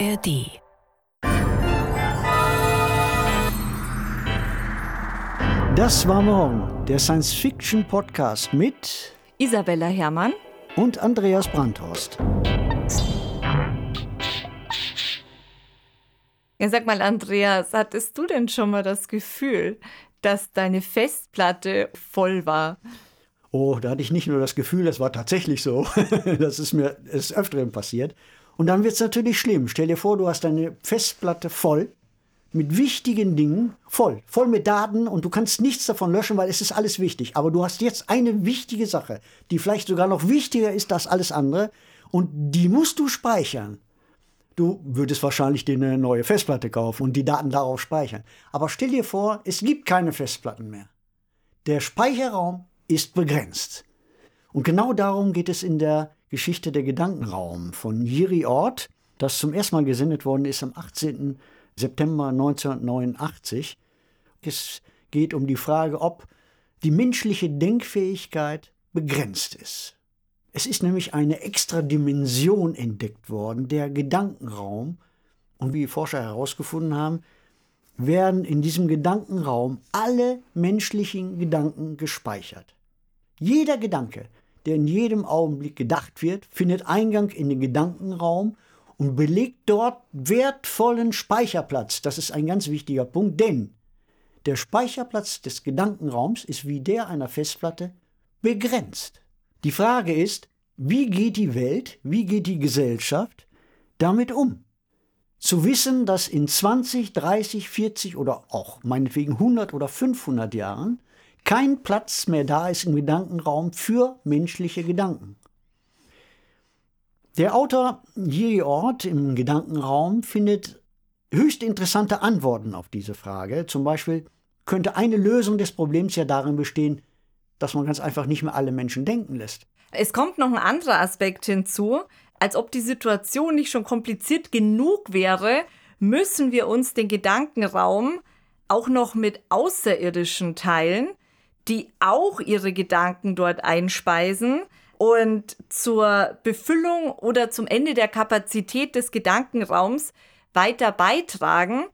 ARD. Das war morgen, der Science-Fiction-Podcast mit Isabella Herrmann und Andreas Brandhorst. Ja, sag mal, Andreas, hattest du denn schon mal das Gefühl, dass deine Festplatte voll war? Oh, da hatte ich nicht nur das Gefühl, das war tatsächlich so. das ist mir des Öfteren passiert. Und dann wird es natürlich schlimm. Stell dir vor, du hast deine Festplatte voll mit wichtigen Dingen, voll, voll mit Daten und du kannst nichts davon löschen, weil es ist alles wichtig. Aber du hast jetzt eine wichtige Sache, die vielleicht sogar noch wichtiger ist als alles andere und die musst du speichern. Du würdest wahrscheinlich dir eine neue Festplatte kaufen und die Daten darauf speichern. Aber stell dir vor, es gibt keine Festplatten mehr. Der Speicherraum ist begrenzt. Und genau darum geht es in der Geschichte der Gedankenraum von Jiri Ort, das zum ersten Mal gesendet worden ist am 18. September 1989. Es geht um die Frage, ob die menschliche Denkfähigkeit begrenzt ist. Es ist nämlich eine extra Dimension entdeckt worden, der Gedankenraum. Und wie Forscher herausgefunden haben, werden in diesem Gedankenraum alle menschlichen Gedanken gespeichert. Jeder Gedanke, der in jedem Augenblick gedacht wird, findet Eingang in den Gedankenraum und belegt dort wertvollen Speicherplatz. Das ist ein ganz wichtiger Punkt, denn der Speicherplatz des Gedankenraums ist wie der einer Festplatte begrenzt. Die Frage ist, wie geht die Welt, wie geht die Gesellschaft damit um? Zu wissen, dass in 20, 30, 40 oder auch meinetwegen 100 oder 500 Jahren kein Platz mehr da ist im Gedankenraum für menschliche Gedanken. Der Autor Jiri Ort im Gedankenraum findet höchst interessante Antworten auf diese Frage. Zum Beispiel könnte eine Lösung des Problems ja darin bestehen, dass man ganz einfach nicht mehr alle Menschen denken lässt. Es kommt noch ein anderer Aspekt hinzu. Als ob die Situation nicht schon kompliziert genug wäre, müssen wir uns den Gedankenraum auch noch mit Außerirdischen teilen die auch ihre Gedanken dort einspeisen und zur Befüllung oder zum Ende der Kapazität des Gedankenraums weiter beitragen.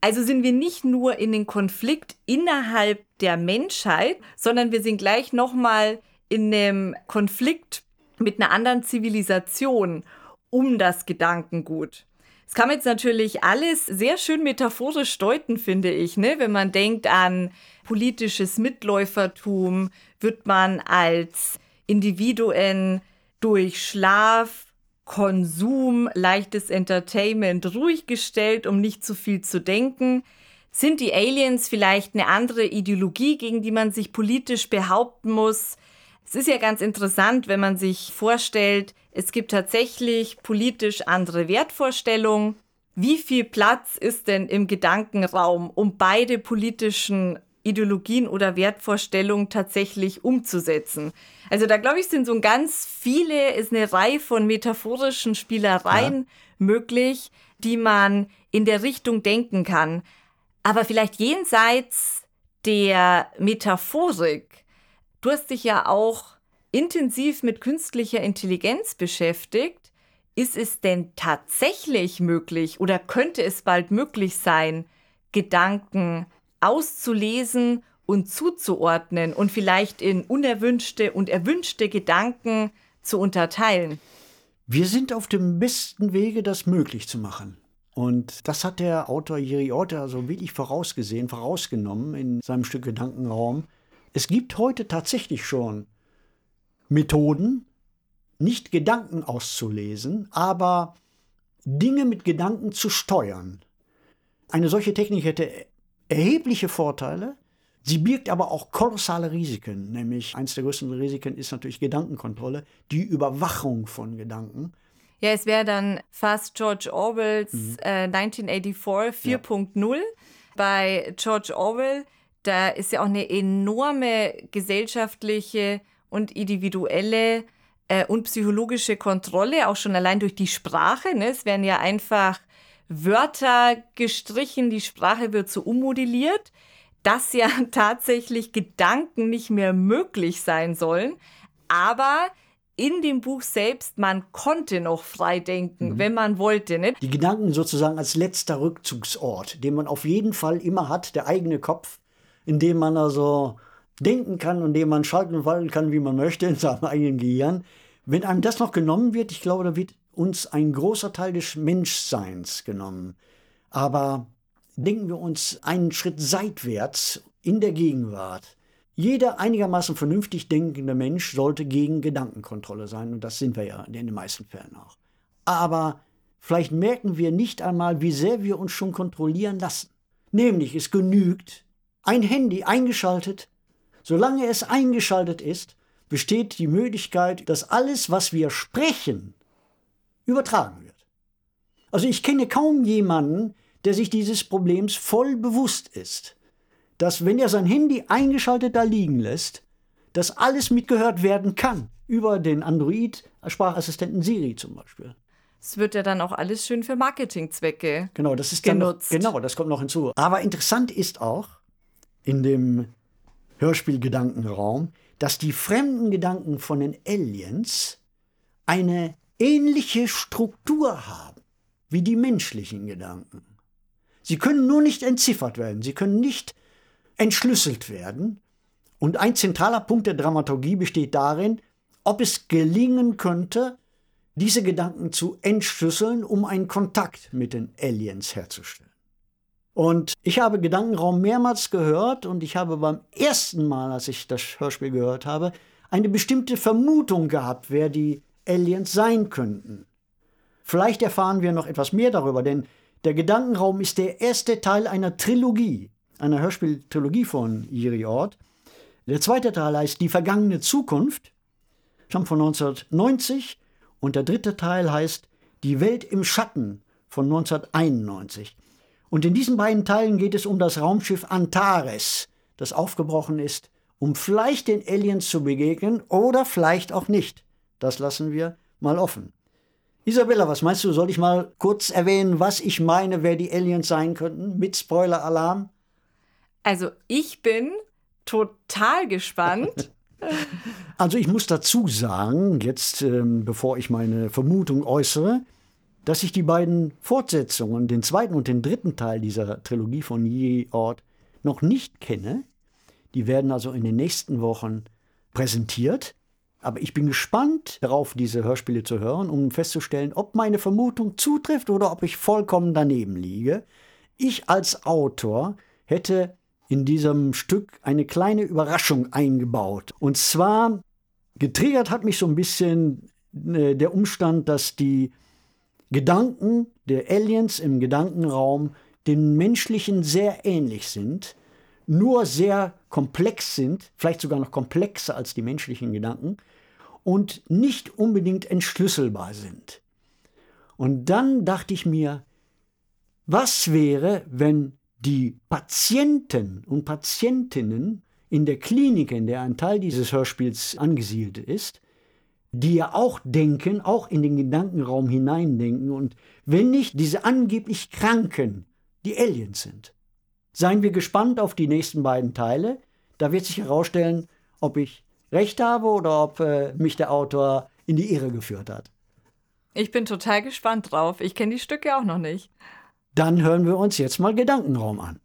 Also sind wir nicht nur in den Konflikt innerhalb der Menschheit, sondern wir sind gleich nochmal in einem Konflikt mit einer anderen Zivilisation um das Gedankengut. Das kann man jetzt natürlich alles sehr schön metaphorisch deuten, finde ich, ne? wenn man denkt an politisches Mitläufertum, wird man als Individuen durch Schlaf, Konsum, leichtes Entertainment ruhig gestellt, um nicht zu viel zu denken. Sind die Aliens vielleicht eine andere Ideologie, gegen die man sich politisch behaupten muss? Es ist ja ganz interessant, wenn man sich vorstellt, es gibt tatsächlich politisch andere Wertvorstellungen. Wie viel Platz ist denn im Gedankenraum, um beide politischen Ideologien oder Wertvorstellungen tatsächlich umzusetzen? Also da glaube ich, sind so ganz viele, ist eine Reihe von metaphorischen Spielereien ja. möglich, die man in der Richtung denken kann. Aber vielleicht jenseits der Metaphorik. Du hast dich ja auch intensiv mit künstlicher Intelligenz beschäftigt, ist es denn tatsächlich möglich oder könnte es bald möglich sein, Gedanken auszulesen und zuzuordnen und vielleicht in unerwünschte und erwünschte Gedanken zu unterteilen? Wir sind auf dem besten Wege, das möglich zu machen. Und das hat der Autor Jiri Orta so wirklich vorausgesehen, vorausgenommen in seinem Stück Gedankenraum. Es gibt heute tatsächlich schon Methoden, nicht Gedanken auszulesen, aber Dinge mit Gedanken zu steuern. Eine solche Technik hätte erhebliche Vorteile, sie birgt aber auch kolossale Risiken, nämlich eines der größten Risiken ist natürlich Gedankenkontrolle, die Überwachung von Gedanken. Ja, es wäre dann fast George Orwells mhm. äh, 1984 4.0. Ja. Bei George Orwell, da ist ja auch eine enorme gesellschaftliche und individuelle äh, und psychologische Kontrolle, auch schon allein durch die Sprache. Ne? Es werden ja einfach Wörter gestrichen, die Sprache wird so ummodelliert, dass ja tatsächlich Gedanken nicht mehr möglich sein sollen. Aber in dem Buch selbst, man konnte noch frei denken, mhm. wenn man wollte. Nicht? Die Gedanken sozusagen als letzter Rückzugsort, den man auf jeden Fall immer hat, der eigene Kopf, in dem man also denken kann und dem man schalten und walten kann, wie man möchte, in seinem eigenen Gehirn. Wenn einem das noch genommen wird, ich glaube, da wird uns ein großer Teil des Menschseins genommen. Aber denken wir uns einen Schritt seitwärts in der Gegenwart. Jeder einigermaßen vernünftig denkende Mensch sollte gegen Gedankenkontrolle sein und das sind wir ja in den meisten Fällen auch. Aber vielleicht merken wir nicht einmal, wie sehr wir uns schon kontrollieren lassen. Nämlich es genügt, ein Handy eingeschaltet, solange es eingeschaltet ist, besteht die Möglichkeit, dass alles, was wir sprechen, übertragen wird. Also ich kenne kaum jemanden, der sich dieses Problems voll bewusst ist, dass wenn er sein Handy eingeschaltet da liegen lässt, dass alles mitgehört werden kann über den Android-Sprachassistenten Siri zum Beispiel. Es wird ja dann auch alles schön für Marketingzwecke genau, das ist genutzt. Noch, genau, das kommt noch hinzu. Aber interessant ist auch in dem Hörspielgedankenraum, dass die fremden Gedanken von den Aliens eine ähnliche Struktur haben wie die menschlichen Gedanken. Sie können nur nicht entziffert werden, sie können nicht entschlüsselt werden. Und ein zentraler Punkt der Dramaturgie besteht darin, ob es gelingen könnte, diese Gedanken zu entschlüsseln, um einen Kontakt mit den Aliens herzustellen. Und ich habe Gedankenraum mehrmals gehört und ich habe beim ersten Mal, als ich das Hörspiel gehört habe, eine bestimmte Vermutung gehabt, wer die Aliens sein könnten. Vielleicht erfahren wir noch etwas mehr darüber, denn der Gedankenraum ist der erste Teil einer Trilogie, einer Hörspieltrilogie von Jiri Ort. Der zweite Teil heißt Die vergangene Zukunft, stammt von 1990 und der dritte Teil heißt Die Welt im Schatten von 1991. Und in diesen beiden Teilen geht es um das Raumschiff Antares, das aufgebrochen ist, um vielleicht den Aliens zu begegnen oder vielleicht auch nicht. Das lassen wir mal offen. Isabella, was meinst du? Soll ich mal kurz erwähnen, was ich meine, wer die Aliens sein könnten? Mit Spoiler-Alarm? Also, ich bin total gespannt. also, ich muss dazu sagen, jetzt, ähm, bevor ich meine Vermutung äußere, dass ich die beiden Fortsetzungen, den zweiten und den dritten Teil dieser Trilogie von Yi Ort, noch nicht kenne. Die werden also in den nächsten Wochen präsentiert. Aber ich bin gespannt darauf, diese Hörspiele zu hören, um festzustellen, ob meine Vermutung zutrifft oder ob ich vollkommen daneben liege. Ich als Autor hätte in diesem Stück eine kleine Überraschung eingebaut. Und zwar getriggert hat mich so ein bisschen äh, der Umstand, dass die Gedanken der Aliens im Gedankenraum den menschlichen sehr ähnlich sind, nur sehr komplex sind, vielleicht sogar noch komplexer als die menschlichen Gedanken und nicht unbedingt entschlüsselbar sind. Und dann dachte ich mir, was wäre, wenn die Patienten und Patientinnen in der Klinik, in der ein Teil dieses Hörspiels angesiedelt ist, die ja auch denken, auch in den Gedankenraum hineindenken und wenn nicht diese angeblich Kranken die Aliens sind. Seien wir gespannt auf die nächsten beiden Teile. Da wird sich herausstellen, ob ich recht habe oder ob äh, mich der Autor in die Irre geführt hat. Ich bin total gespannt drauf. Ich kenne die Stücke auch noch nicht. Dann hören wir uns jetzt mal Gedankenraum an.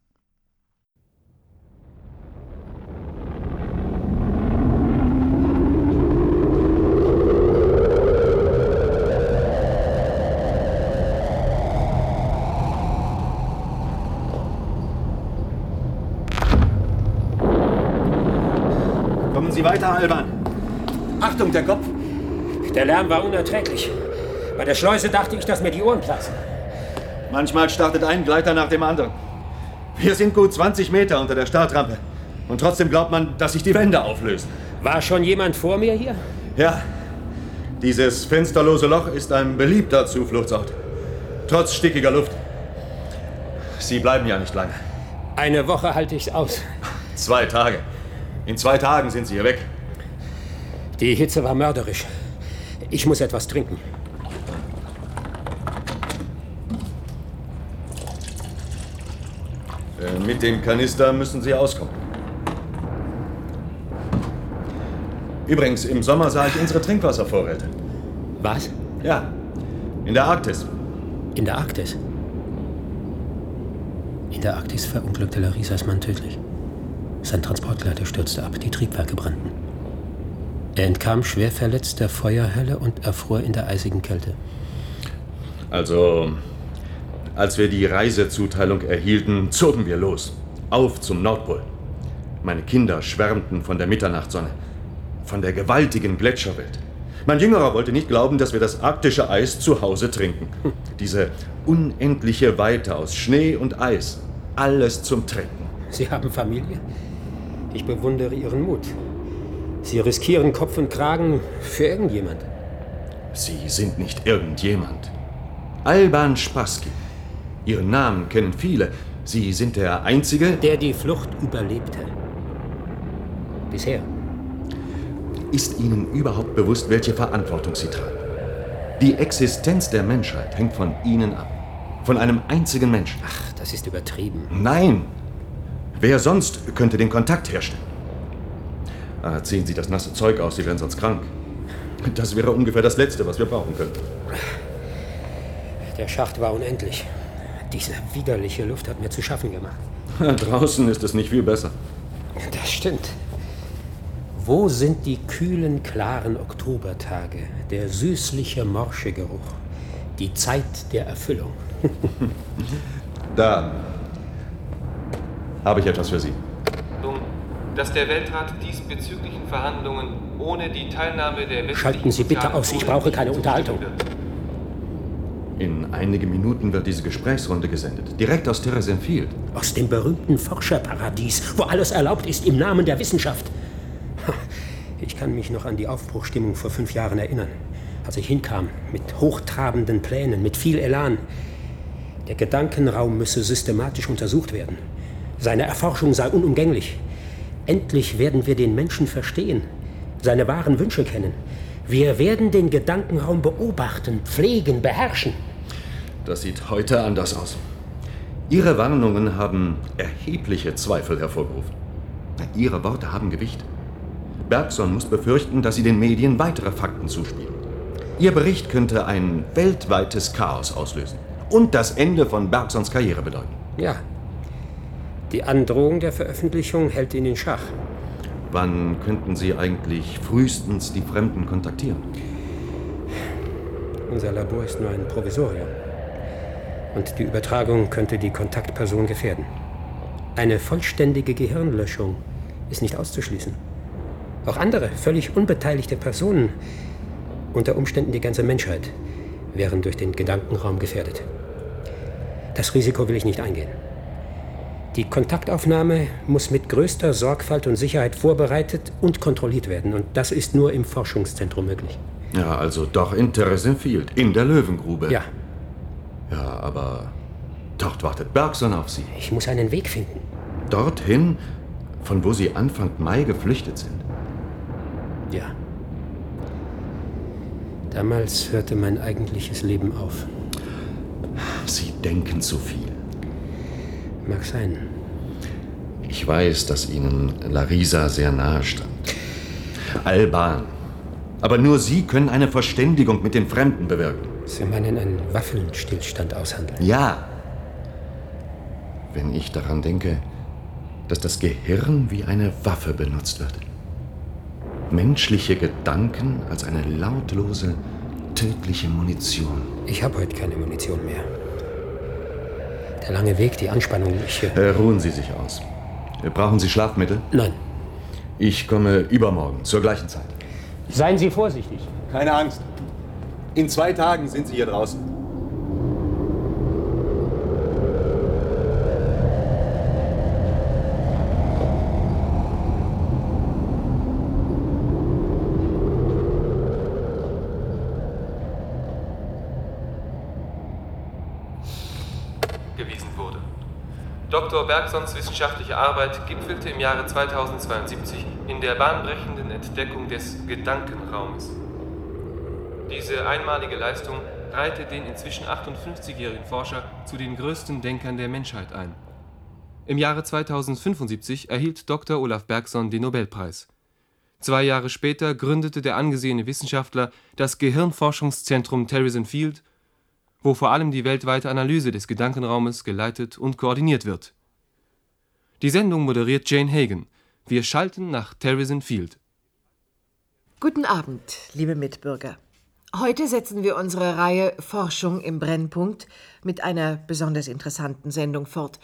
Sie weiter, Alban. Achtung, der Kopf. Der Lärm war unerträglich. Bei der Schleuse dachte ich, dass mir die Ohren platzen. Manchmal startet ein Gleiter nach dem anderen. Wir sind gut 20 Meter unter der Startrampe. Und trotzdem glaubt man, dass sich die Wände auflösen. War schon jemand vor mir hier? Ja. Dieses fensterlose Loch ist ein beliebter Zufluchtsort. Trotz stickiger Luft. Sie bleiben ja nicht lange. Eine Woche halte ich's aus. Zwei Tage. In zwei Tagen sind Sie hier weg. Die Hitze war mörderisch. Ich muss etwas trinken. Äh, mit dem Kanister müssen Sie auskommen. Übrigens, im Sommer sah ich unsere Trinkwasservorräte. Was? Ja, in der Arktis. In der Arktis? In der Arktis verunglückte Larisas Mann tödlich. Sein Transportgleiter stürzte ab, die Triebwerke brannten. Er entkam schwer verletzt der Feuerhölle und erfror in der eisigen Kälte. Also, als wir die Reisezuteilung erhielten, zogen wir los. Auf zum Nordpol. Meine Kinder schwärmten von der Mitternachtssonne, von der gewaltigen Gletscherwelt. Mein Jüngerer wollte nicht glauben, dass wir das arktische Eis zu Hause trinken. Diese unendliche Weite aus Schnee und Eis. Alles zum Trinken. Sie haben Familie? Ich bewundere Ihren Mut. Sie riskieren Kopf und Kragen für irgendjemand. Sie sind nicht irgendjemand. Alban Spassky. Ihren Namen kennen viele. Sie sind der Einzige, Der die Flucht überlebte. Bisher. Ist Ihnen überhaupt bewusst, welche Verantwortung Sie tragen? Die Existenz der Menschheit hängt von Ihnen ab. Von einem einzigen Menschen. Ach, das ist übertrieben. Nein! Wer sonst könnte den Kontakt herstellen? Ah, ziehen Sie das nasse Zeug aus, Sie wären sonst krank. Das wäre ungefähr das Letzte, was wir brauchen könnten. Der Schacht war unendlich. Diese widerliche Luft hat mir zu schaffen gemacht. Draußen ist es nicht viel besser. Das stimmt. Wo sind die kühlen, klaren Oktobertage, der süßliche, morsche Geruch, die Zeit der Erfüllung? Da habe ich etwas für Sie. Nun, dass der Weltrat diesbezüglichen Verhandlungen ohne die Teilnahme der westlichen Schalten Sie bitte aus, ich brauche keine Unterhaltung. In einigen Minuten wird diese Gesprächsrunde gesendet. Direkt aus Theresienfield. Aus dem berühmten Forscherparadies, wo alles erlaubt ist im Namen der Wissenschaft. Ha, Ich kann mich noch an die Aufbruchstimmung vor fünf Jahren erinnern, als ich hinkam, mit hochtrabenden Plänen, mit viel Elan. Der Gedankenraum müsse systematisch untersucht werden. Seine Erforschung sei unumgänglich. Endlich werden wir den Menschen verstehen, seine wahren Wünsche kennen. Wir werden den Gedankenraum beobachten, pflegen, beherrschen. Das sieht heute anders aus. Ihre Warnungen haben erhebliche Zweifel hervorgerufen. Ihre Worte haben Gewicht. Bergson muss befürchten, dass Sie den Medien weitere Fakten zuspielen. Ihr Bericht könnte ein weltweites Chaos auslösen und das Ende von Bergsons Karriere bedeuten. Ja. Die Androhung der Veröffentlichung hält ihn in Schach. Wann könnten Sie eigentlich frühestens die Fremden kontaktieren? Unser Labor ist nur ein Provisorium. Und die Übertragung könnte die Kontaktperson gefährden. Eine vollständige Gehirnlöschung ist nicht auszuschließen. Auch andere, völlig unbeteiligte Personen, unter Umständen die ganze Menschheit, wären durch den Gedankenraum gefährdet. Das Risiko will ich nicht eingehen. Die Kontaktaufnahme muss mit größter Sorgfalt und Sicherheit vorbereitet und kontrolliert werden. Und das ist nur im Forschungszentrum möglich. Ja, also doch in Theresienfield, in der Löwengrube. Ja, Ja, aber dort wartet Bergson auf Sie. ich muss einen Weg finden. Dorthin, von wo Sie Anfang Mai geflüchtet sind. Ja. Damals hörte mein eigentliches Leben auf. Sie denken zu viel. Mag sein. Ich weiß, dass Ihnen Larisa sehr nahe stand. Alban. Aber nur Sie können eine Verständigung mit den Fremden bewirken. Sie meinen einen Waffenstillstand aushandeln? Ja. Wenn ich daran denke, dass das Gehirn wie eine Waffe benutzt wird. Menschliche Gedanken als eine lautlose, tödliche Munition. Ich habe heute keine Munition mehr. Der lange Weg, die Anspannung, ich... Äh, ruhen Sie sich aus. Brauchen Sie Schlafmittel? nein. Ich komme übermorgen zur gleichen Zeit. Seien Sie vorsichtig. Keine Angst. In zwei Tagen sind Sie hier draußen. gewiesen wurde. Dr. Bergsons wissenschaftliche Arbeit gipfelte im Jahre 2072 in der bahnbrechenden Entdeckung des Gedankenraumes. Diese einmalige Leistung reihte den inzwischen 58-jährigen Forscher zu den größten Denkern der Menschheit ein. Im Jahre 2075 erhielt Dr. Olaf Bergson den Nobelpreis. Zwei Jahre später gründete der angesehene Wissenschaftler das Gehirnforschungszentrum Terrison Field, wo vor allem die weltweite Analyse des Gedankenraumes geleitet und koordiniert wird. Die Sendung moderiert Jane Hagen. Wir schalten nach Terrison Field. Guten Abend, liebe Mitbürger. Heute setzen wir unsere Reihe Forschung im Brennpunkt mit einer besonders interessanten Sendung fort.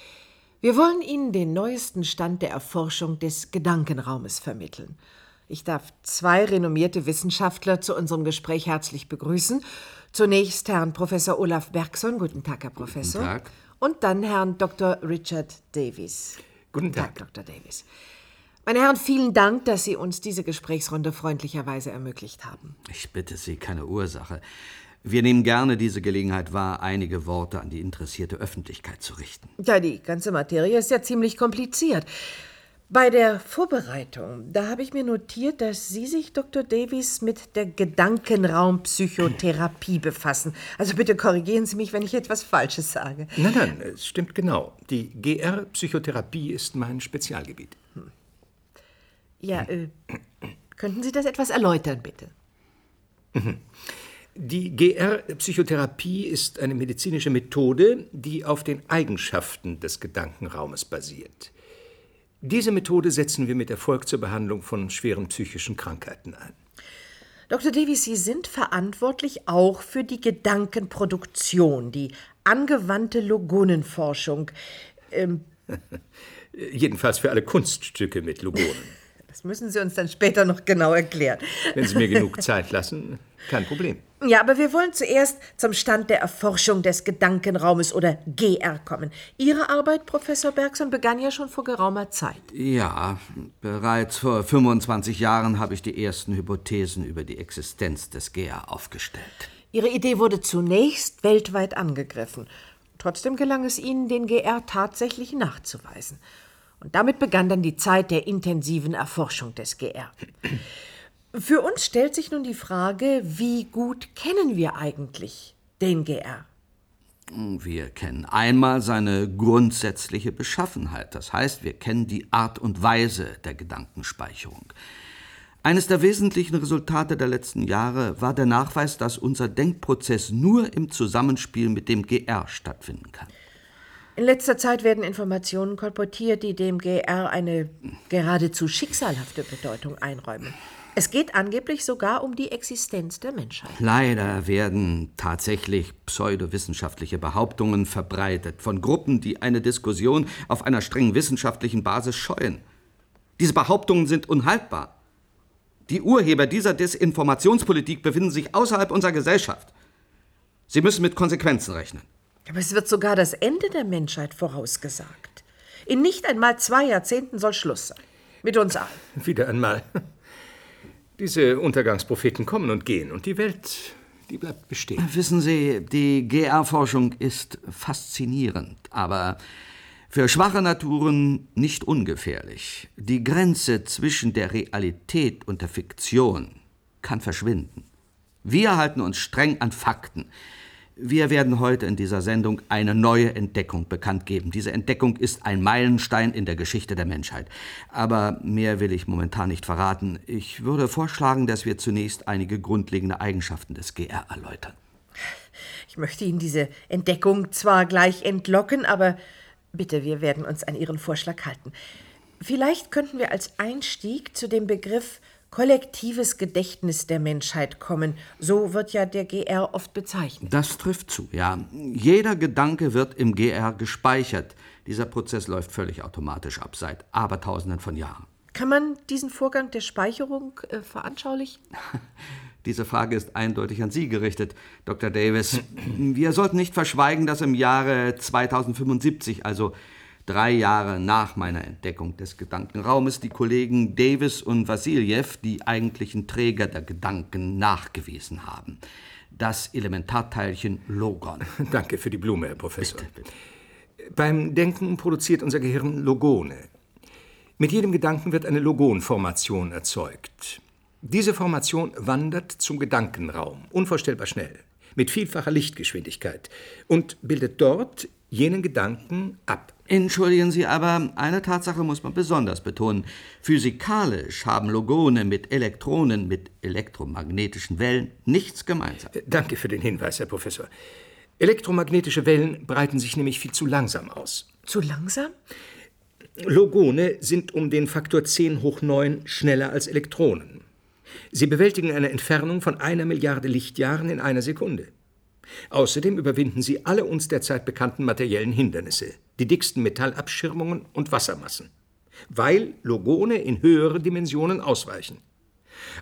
Wir wollen Ihnen den neuesten Stand der Erforschung des Gedankenraumes vermitteln. Ich darf zwei renommierte Wissenschaftler zu unserem Gespräch herzlich begrüßen. Zunächst Herrn Professor Olaf Bergson. Guten Tag, Herr Professor. Guten Tag. Und dann Herrn Dr. Richard Davies. Guten Tag. Dr. Davies. Meine Herren, vielen Dank, dass Sie uns diese Gesprächsrunde freundlicherweise ermöglicht haben. Ich bitte Sie, keine Ursache. Wir nehmen gerne diese Gelegenheit wahr, einige Worte an die interessierte Öffentlichkeit zu richten. Ja, die ganze Materie ist ja ziemlich kompliziert. Bei der Vorbereitung, da habe ich mir notiert, dass Sie sich, Dr. Davies, mit der Gedankenraumpsychotherapie befassen. Also bitte korrigieren Sie mich, wenn ich etwas Falsches sage. Nein, nein, es stimmt genau. Die GR-Psychotherapie ist mein Spezialgebiet. Ja, äh, könnten Sie das etwas erläutern, bitte? Die GR-Psychotherapie ist eine medizinische Methode, die auf den Eigenschaften des Gedankenraumes basiert. Diese Methode setzen wir mit Erfolg zur Behandlung von schweren psychischen Krankheiten ein. Dr. Davies, Sie sind verantwortlich auch für die Gedankenproduktion, die angewandte Logonenforschung. Ähm, Jedenfalls für alle Kunststücke mit Logonen. das müssen Sie uns dann später noch genau erklären. Wenn Sie mir genug Zeit lassen, kein Problem. Ja, aber wir wollen zuerst zum Stand der Erforschung des Gedankenraumes oder GR kommen. Ihre Arbeit, Professor Bergson, begann ja schon vor geraumer Zeit. Ja, bereits vor 25 Jahren habe ich die ersten Hypothesen über die Existenz des GR aufgestellt. Ihre Idee wurde zunächst weltweit angegriffen. Trotzdem gelang es Ihnen, den GR tatsächlich nachzuweisen. Und damit begann dann die Zeit der intensiven Erforschung des GR. Für uns stellt sich nun die Frage, wie gut kennen wir eigentlich den GR? Wir kennen einmal seine grundsätzliche Beschaffenheit, das heißt, wir kennen die Art und Weise der Gedankenspeicherung. Eines der wesentlichen Resultate der letzten Jahre war der Nachweis, dass unser Denkprozess nur im Zusammenspiel mit dem GR stattfinden kann. In letzter Zeit werden Informationen kolportiert, die dem GR eine geradezu schicksalhafte Bedeutung einräumen. Es geht angeblich sogar um die Existenz der Menschheit. Leider werden tatsächlich pseudowissenschaftliche Behauptungen verbreitet von Gruppen, die eine Diskussion auf einer streng wissenschaftlichen Basis scheuen. Diese Behauptungen sind unhaltbar. Die Urheber dieser Desinformationspolitik befinden sich außerhalb unserer Gesellschaft. Sie müssen mit Konsequenzen rechnen. Aber es wird sogar das Ende der Menschheit vorausgesagt. In nicht einmal zwei Jahrzehnten soll Schluss sein. Mit uns allen. Wieder einmal. Diese Untergangspropheten kommen und gehen und die Welt, die bleibt bestehen. Wissen Sie, die GR-Forschung ist faszinierend, aber für schwache Naturen nicht ungefährlich. Die Grenze zwischen der Realität und der Fiktion kann verschwinden. Wir halten uns streng an Fakten. Wir werden heute in dieser Sendung eine neue Entdeckung bekannt geben. Diese Entdeckung ist ein Meilenstein in der Geschichte der Menschheit. Aber mehr will ich momentan nicht verraten. Ich würde vorschlagen, dass wir zunächst einige grundlegende Eigenschaften des GR erläutern. Ich möchte Ihnen diese Entdeckung zwar gleich entlocken, aber bitte, wir werden uns an Ihren Vorschlag halten. Vielleicht könnten wir als Einstieg zu dem Begriff kollektives Gedächtnis der Menschheit kommen. So wird ja der GR oft bezeichnet. Das trifft zu, ja. Jeder Gedanke wird im GR gespeichert. Dieser Prozess läuft völlig automatisch ab seit Abertausenden von Jahren. Kann man diesen Vorgang der Speicherung äh, veranschaulichen? Diese Frage ist eindeutig an Sie gerichtet, Dr. Davis. Wir sollten nicht verschweigen, dass im Jahre 2075, also drei Jahre nach meiner Entdeckung des Gedankenraumes, die Kollegen Davis und Vassiljew die eigentlichen Träger der Gedanken nachgewiesen haben. Das Elementarteilchen Logon. Danke für die Blume, Herr Professor. Bitte, bitte. Beim Denken produziert unser Gehirn Logone. Mit jedem Gedanken wird eine Logonformation erzeugt. Diese Formation wandert zum Gedankenraum, unvorstellbar schnell, mit vielfacher Lichtgeschwindigkeit und bildet dort jenen Gedanken ab. Entschuldigen Sie, aber eine Tatsache muss man besonders betonen. Physikalisch haben Logone mit Elektronen, mit elektromagnetischen Wellen nichts gemeinsam. Äh, danke für den Hinweis, Herr Professor. Elektromagnetische Wellen breiten sich nämlich viel zu langsam aus. Zu langsam? Logone sind um den Faktor 10 hoch 9 schneller als Elektronen. Sie bewältigen eine Entfernung von einer Milliarde Lichtjahren in einer Sekunde. Außerdem überwinden sie alle uns derzeit bekannten materiellen Hindernisse, die dicksten Metallabschirmungen und Wassermassen, weil Logone in höhere Dimensionen ausweichen.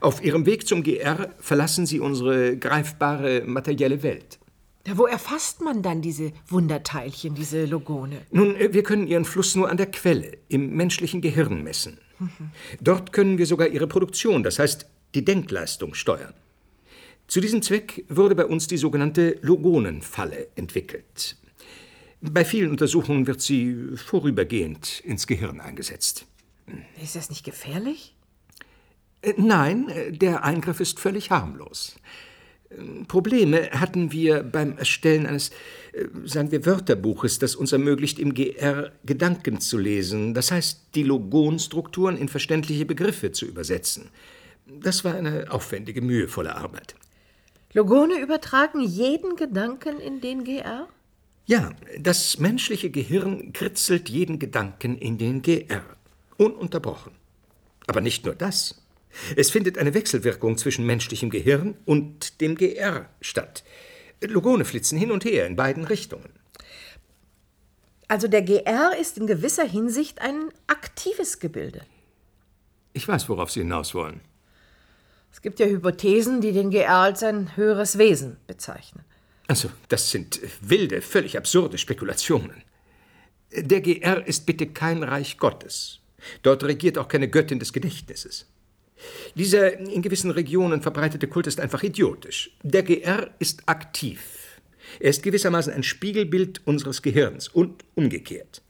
Auf ihrem Weg zum GR verlassen sie unsere greifbare materielle Welt. Ja, wo erfasst man dann diese Wunderteilchen, diese Logone? Nun, äh, wir können ihren Fluss nur an der Quelle, im menschlichen Gehirn messen. Mhm. Dort können wir sogar ihre Produktion, das heißt die Denkleistung, steuern. Zu diesem Zweck wurde bei uns die sogenannte Logonenfalle entwickelt. Bei vielen Untersuchungen wird sie vorübergehend ins Gehirn eingesetzt. Ist das nicht gefährlich? Äh, nein, äh, der Eingriff ist völlig harmlos. Probleme hatten wir beim Erstellen eines, äh, sagen wir, Wörterbuches, das uns ermöglicht, im GR Gedanken zu lesen, das heißt, die Logonstrukturen in verständliche Begriffe zu übersetzen. Das war eine aufwendige, mühevolle Arbeit. Logone übertragen jeden Gedanken in den GR? Ja, das menschliche Gehirn kritzelt jeden Gedanken in den GR. Ununterbrochen. Aber nicht nur das. Es findet eine Wechselwirkung zwischen menschlichem Gehirn und dem GR statt. Logone flitzen hin und her in beiden Richtungen. Also der GR ist in gewisser Hinsicht ein aktives Gebilde. Ich weiß, worauf Sie hinaus wollen. Es gibt ja Hypothesen, die den GR als ein höheres Wesen bezeichnen. Also, das sind wilde, völlig absurde Spekulationen. Der GR ist bitte kein Reich Gottes. Dort regiert auch keine Göttin des Gedächtnisses. Dieser in gewissen Regionen verbreitete Kult ist einfach idiotisch. Der GR ist aktiv. Er ist gewissermaßen ein Spiegelbild unseres Gehirns und umgekehrt.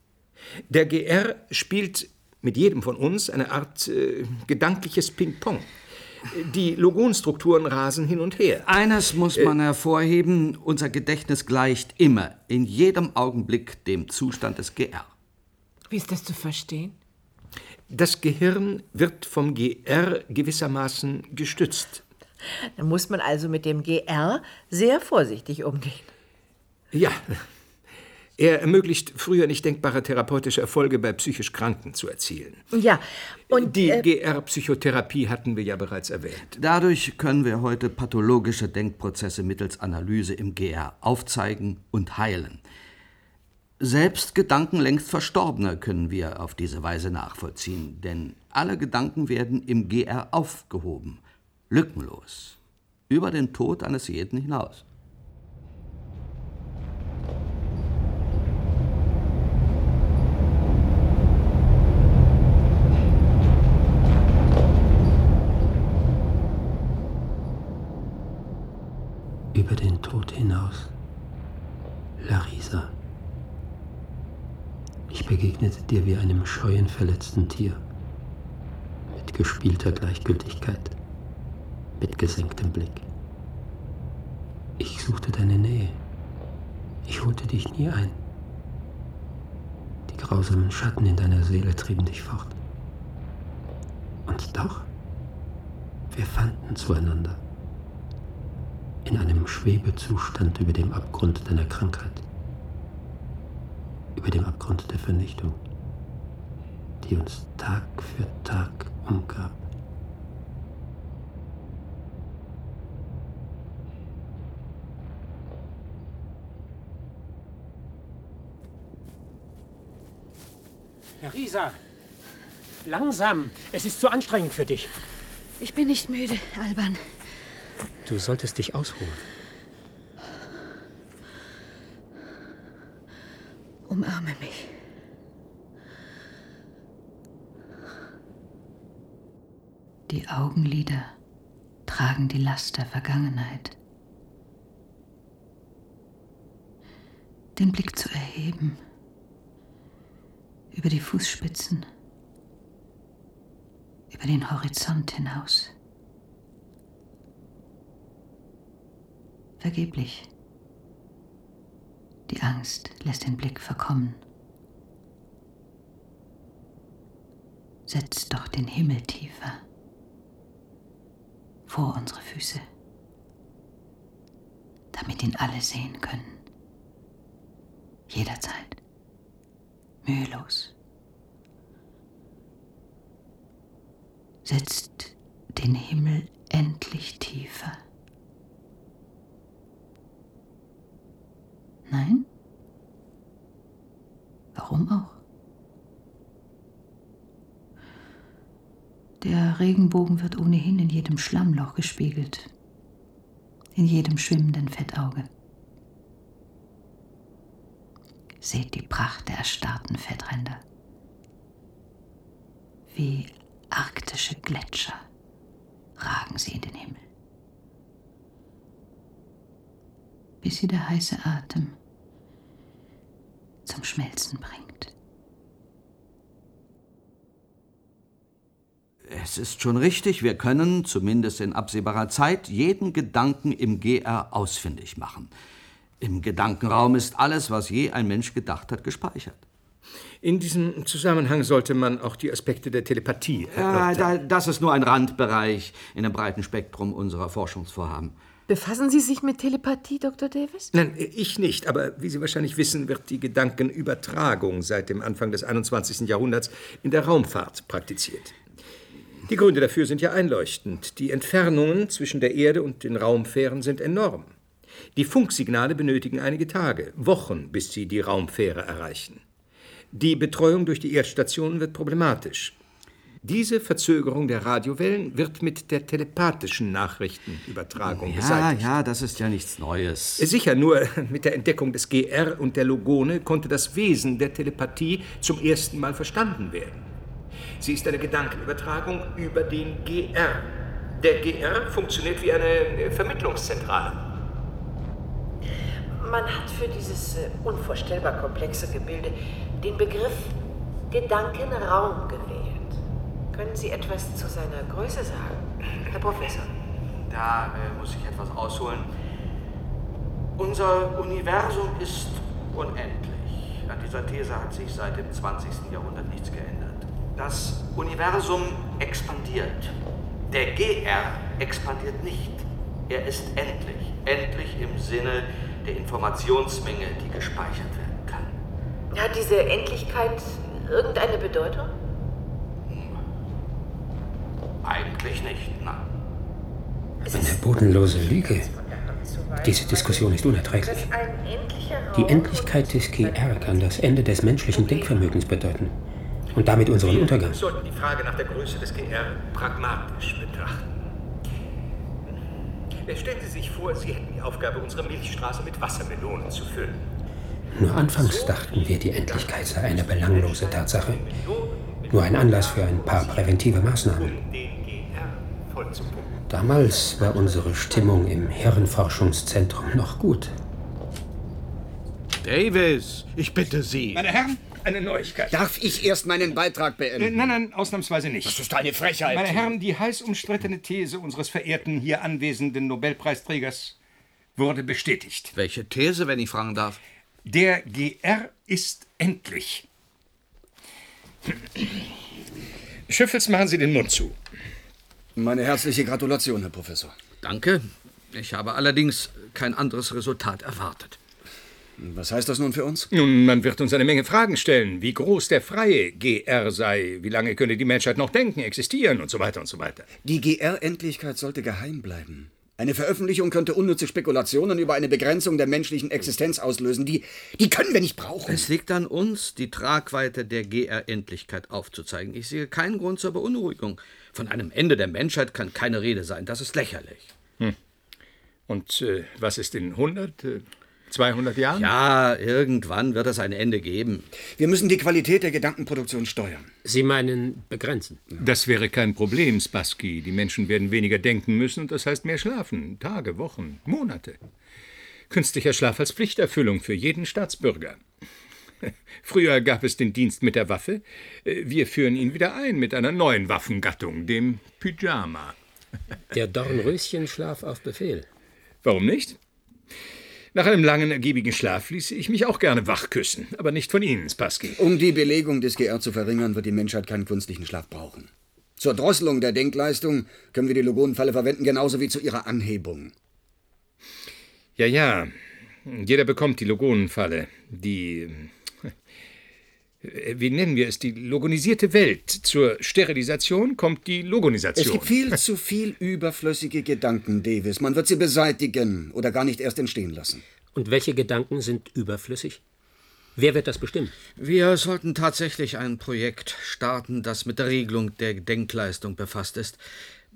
Der GR spielt mit jedem von uns eine Art äh, gedankliches Ping-Pong. Die Logonstrukturen rasen hin und her. Eines muss man äh, hervorheben, unser Gedächtnis gleicht immer, in jedem Augenblick dem Zustand des GR. Wie ist das zu verstehen? Das Gehirn wird vom GR gewissermaßen gestützt. Da muss man also mit dem GR sehr vorsichtig umgehen. Ja. Er ermöglicht früher nicht denkbare therapeutische Erfolge bei psychisch Kranken zu erzielen. Ja, und. Die äh, GR-Psychotherapie hatten wir ja bereits erwähnt. Dadurch können wir heute pathologische Denkprozesse mittels Analyse im GR aufzeigen und heilen. Selbst Gedanken längst Verstorbener können wir auf diese Weise nachvollziehen, denn alle Gedanken werden im GR aufgehoben, lückenlos, über den Tod eines jeden hinaus. Über den Hinaus. Larisa. Ich begegnete dir wie einem scheuen, verletzten Tier. Mit gespielter Gleichgültigkeit. Mit gesenktem Blick. Ich suchte deine Nähe. Ich holte dich nie ein. Die grausamen Schatten in deiner Seele trieben dich fort. Und doch, wir fanden zueinander. In einem Schwebezustand über dem Abgrund deiner Krankheit über dem Abgrund der Vernichtung, die uns Tag für Tag umgab. Herr Risa, langsam. Es ist zu anstrengend für dich. Ich bin nicht müde, Alban. Du solltest dich ausruhen. Umarme mich. Die Augenlider tragen die Last der Vergangenheit. Den Blick zu erheben, über die Fußspitzen, über den Horizont hinaus. Vergeblich. Die Angst lässt den Blick verkommen. Setzt doch den Himmel tiefer vor unsere Füße, damit ihn alle sehen können. Jederzeit. Mühelos. Setzt den Himmel endlich tiefer. Nein? Warum auch? Der Regenbogen wird ohnehin in jedem Schlammloch gespiegelt, in jedem schwimmenden Fettauge. Seht die Pracht der erstarrten Fettränder. Wie arktische Gletscher ragen sie in den Himmel. Bis sie der heiße Atem zum Schmelzen bringt. Es ist schon richtig, wir können, zumindest in absehbarer Zeit, jeden Gedanken im GR ausfindig machen. Im Gedankenraum ist alles, was je ein Mensch gedacht hat, gespeichert. In diesem Zusammenhang sollte man auch die Aspekte der Telepathie Ja, das ist nur ein Randbereich in dem breiten Spektrum unserer Forschungsvorhaben. Befassen Sie sich mit Telepathie, Dr. Davis? Nein, ich nicht, aber wie Sie wahrscheinlich wissen, wird die Gedankenübertragung seit dem Anfang des 21. Jahrhunderts in der Raumfahrt praktiziert. Die Gründe dafür sind ja einleuchtend. Die Entfernungen zwischen der Erde und den Raumfähren sind enorm. Die Funksignale benötigen einige Tage, Wochen, bis sie die Raumfähre erreichen. Die Betreuung durch die Erdstationen wird problematisch. Diese Verzögerung der Radiowellen wird mit der telepathischen Nachrichtenübertragung Ja, beseitigt. ja, das ist ja nichts Neues. Sicher, nur mit der Entdeckung des GR und der Logone konnte das Wesen der Telepathie zum ersten Mal verstanden werden. Sie ist eine Gedankenübertragung über den GR. Der GR funktioniert wie eine Vermittlungszentrale. Man hat für dieses äh, unvorstellbar komplexe Gebilde den Begriff Gedankenraum gewählt. Können Sie etwas zu seiner Größe sagen, Herr Professor? Da äh, muss ich etwas ausholen. Unser Universum ist unendlich. An dieser These hat sich seit dem 20. Jahrhundert nichts geändert. Das Universum expandiert. Der GR expandiert nicht. Er ist endlich. Endlich im Sinne der Informationsmenge, die gespeichert werden kann. Hat diese Endlichkeit irgendeine Bedeutung? Eigentlich nicht, nein. Eine bodenlose Lüge. Diese Diskussion ist unerträglich. Die Endlichkeit des GR kann das Ende des menschlichen Denkvermögens bedeuten. Und damit unseren Untergang. Wir sollten die Frage nach der Größe des GR pragmatisch betrachten. Stellen Sie sich vor, Sie hätten die Aufgabe, unsere Milchstraße mit Wassermelonen zu füllen. Nur anfangs dachten wir, die Endlichkeit sei eine belanglose Tatsache. Nur ein Anlass für ein paar präventive Maßnahmen. Den GR voll zu pumpen. Damals war unsere Stimmung im Hirnforschungszentrum noch gut. Davis, ich bitte Sie. Meine Herren, eine Neuigkeit. Darf ich erst meinen Beitrag Äh, beenden? Nein, nein, ausnahmsweise nicht. Das ist eine Frechheit. Meine Herren, die heiß umstrittene These unseres verehrten hier anwesenden Nobelpreisträgers wurde bestätigt. Welche These, wenn ich fragen darf? Der GR ist endlich. Schüffels, machen Sie den Mund zu. Meine herzliche Gratulation, Herr Professor. Danke. Ich habe allerdings kein anderes Resultat erwartet. Was heißt das nun für uns? Nun, man wird uns eine Menge Fragen stellen, wie groß der freie GR sei, wie lange könne die Menschheit noch denken, existieren und so weiter und so weiter. Die GR-Endlichkeit sollte geheim bleiben. Eine Veröffentlichung könnte unnütze Spekulationen über eine Begrenzung der menschlichen Existenz auslösen. Die, die können wir nicht brauchen. Es liegt an uns, die Tragweite der GR-Endlichkeit aufzuzeigen. Ich sehe keinen Grund zur Beunruhigung. Von einem Ende der Menschheit kann keine Rede sein. Das ist lächerlich. Und äh, was ist in 100, äh, 200 Jahren? Ja, irgendwann wird es ein Ende geben. Wir müssen die Qualität der Gedankenproduktion steuern. Sie meinen begrenzen? Das wäre kein Problem, Spassky. Die Menschen werden weniger denken müssen und das heißt mehr schlafen. Tage, Wochen, Monate. Künstlicher Schlaf als Pflichterfüllung für jeden Staatsbürger. Früher gab es den Dienst mit der Waffe. Äh, Wir führen ihn wieder ein mit einer neuen Waffengattung, dem Pyjama. Der Dornröschenschlaf auf Befehl. Warum nicht? Nach einem langen, ergiebigen Schlaf ließe ich mich auch gerne wachküssen, aber nicht von Ihnen, Spassky. Um die Belegung des GR zu verringern, wird die Menschheit keinen künstlichen Schlaf brauchen. Zur Drosselung der Denkleistung können wir die Logonenfalle verwenden, genauso wie zu ihrer Anhebung. Ja, ja. Jeder bekommt die Logonenfalle. Die. Wie nennen wir es? Die logonisierte Welt. Zur Sterilisation kommt die Logonisation. Es gibt viel zu viel überflüssige Gedanken, Davis. Man wird sie beseitigen oder gar nicht erst entstehen lassen. Und welche Gedanken sind überflüssig? Wer wird das bestimmen? Wir sollten tatsächlich ein Projekt starten, das mit der Regelung der Denkleistung befasst ist.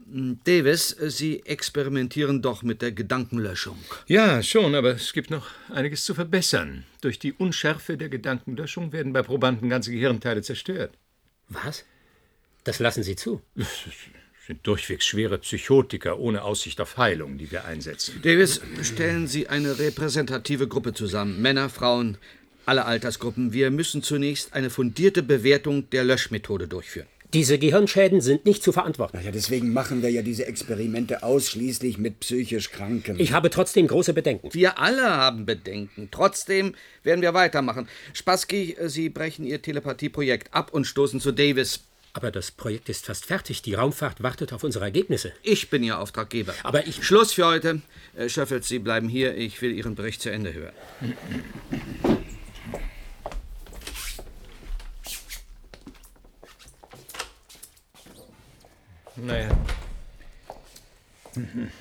Davis, Sie experimentieren doch mit der Gedankenlöschung. Ja, schon, aber es gibt noch einiges zu verbessern. Durch die Unschärfe der Gedankenlöschung werden bei Probanden ganze Gehirnteile zerstört. Was? Das lassen Sie zu? Das sind durchwegs schwere Psychotiker ohne Aussicht auf Heilung, die wir einsetzen. Davis, stellen Sie eine repräsentative Gruppe zusammen. Männer, Frauen, alle Altersgruppen. Wir müssen zunächst eine fundierte Bewertung der Löschmethode durchführen. Diese Gehirnschäden sind nicht zu verantworten. Ja, deswegen machen wir ja diese Experimente ausschließlich mit psychisch Kranken. Ich habe trotzdem große Bedenken. Wir alle haben Bedenken. Trotzdem werden wir weitermachen. Spassky, Sie brechen Ihr Telepathieprojekt ab und stoßen zu Davis. Aber das Projekt ist fast fertig. Die Raumfahrt wartet auf unsere Ergebnisse. Ich bin Ihr Auftraggeber. Aber ich. Schluss für heute. Äh, Schöffels, Sie bleiben hier. Ich will Ihren Bericht zu Ende hören. Naja. Mhm.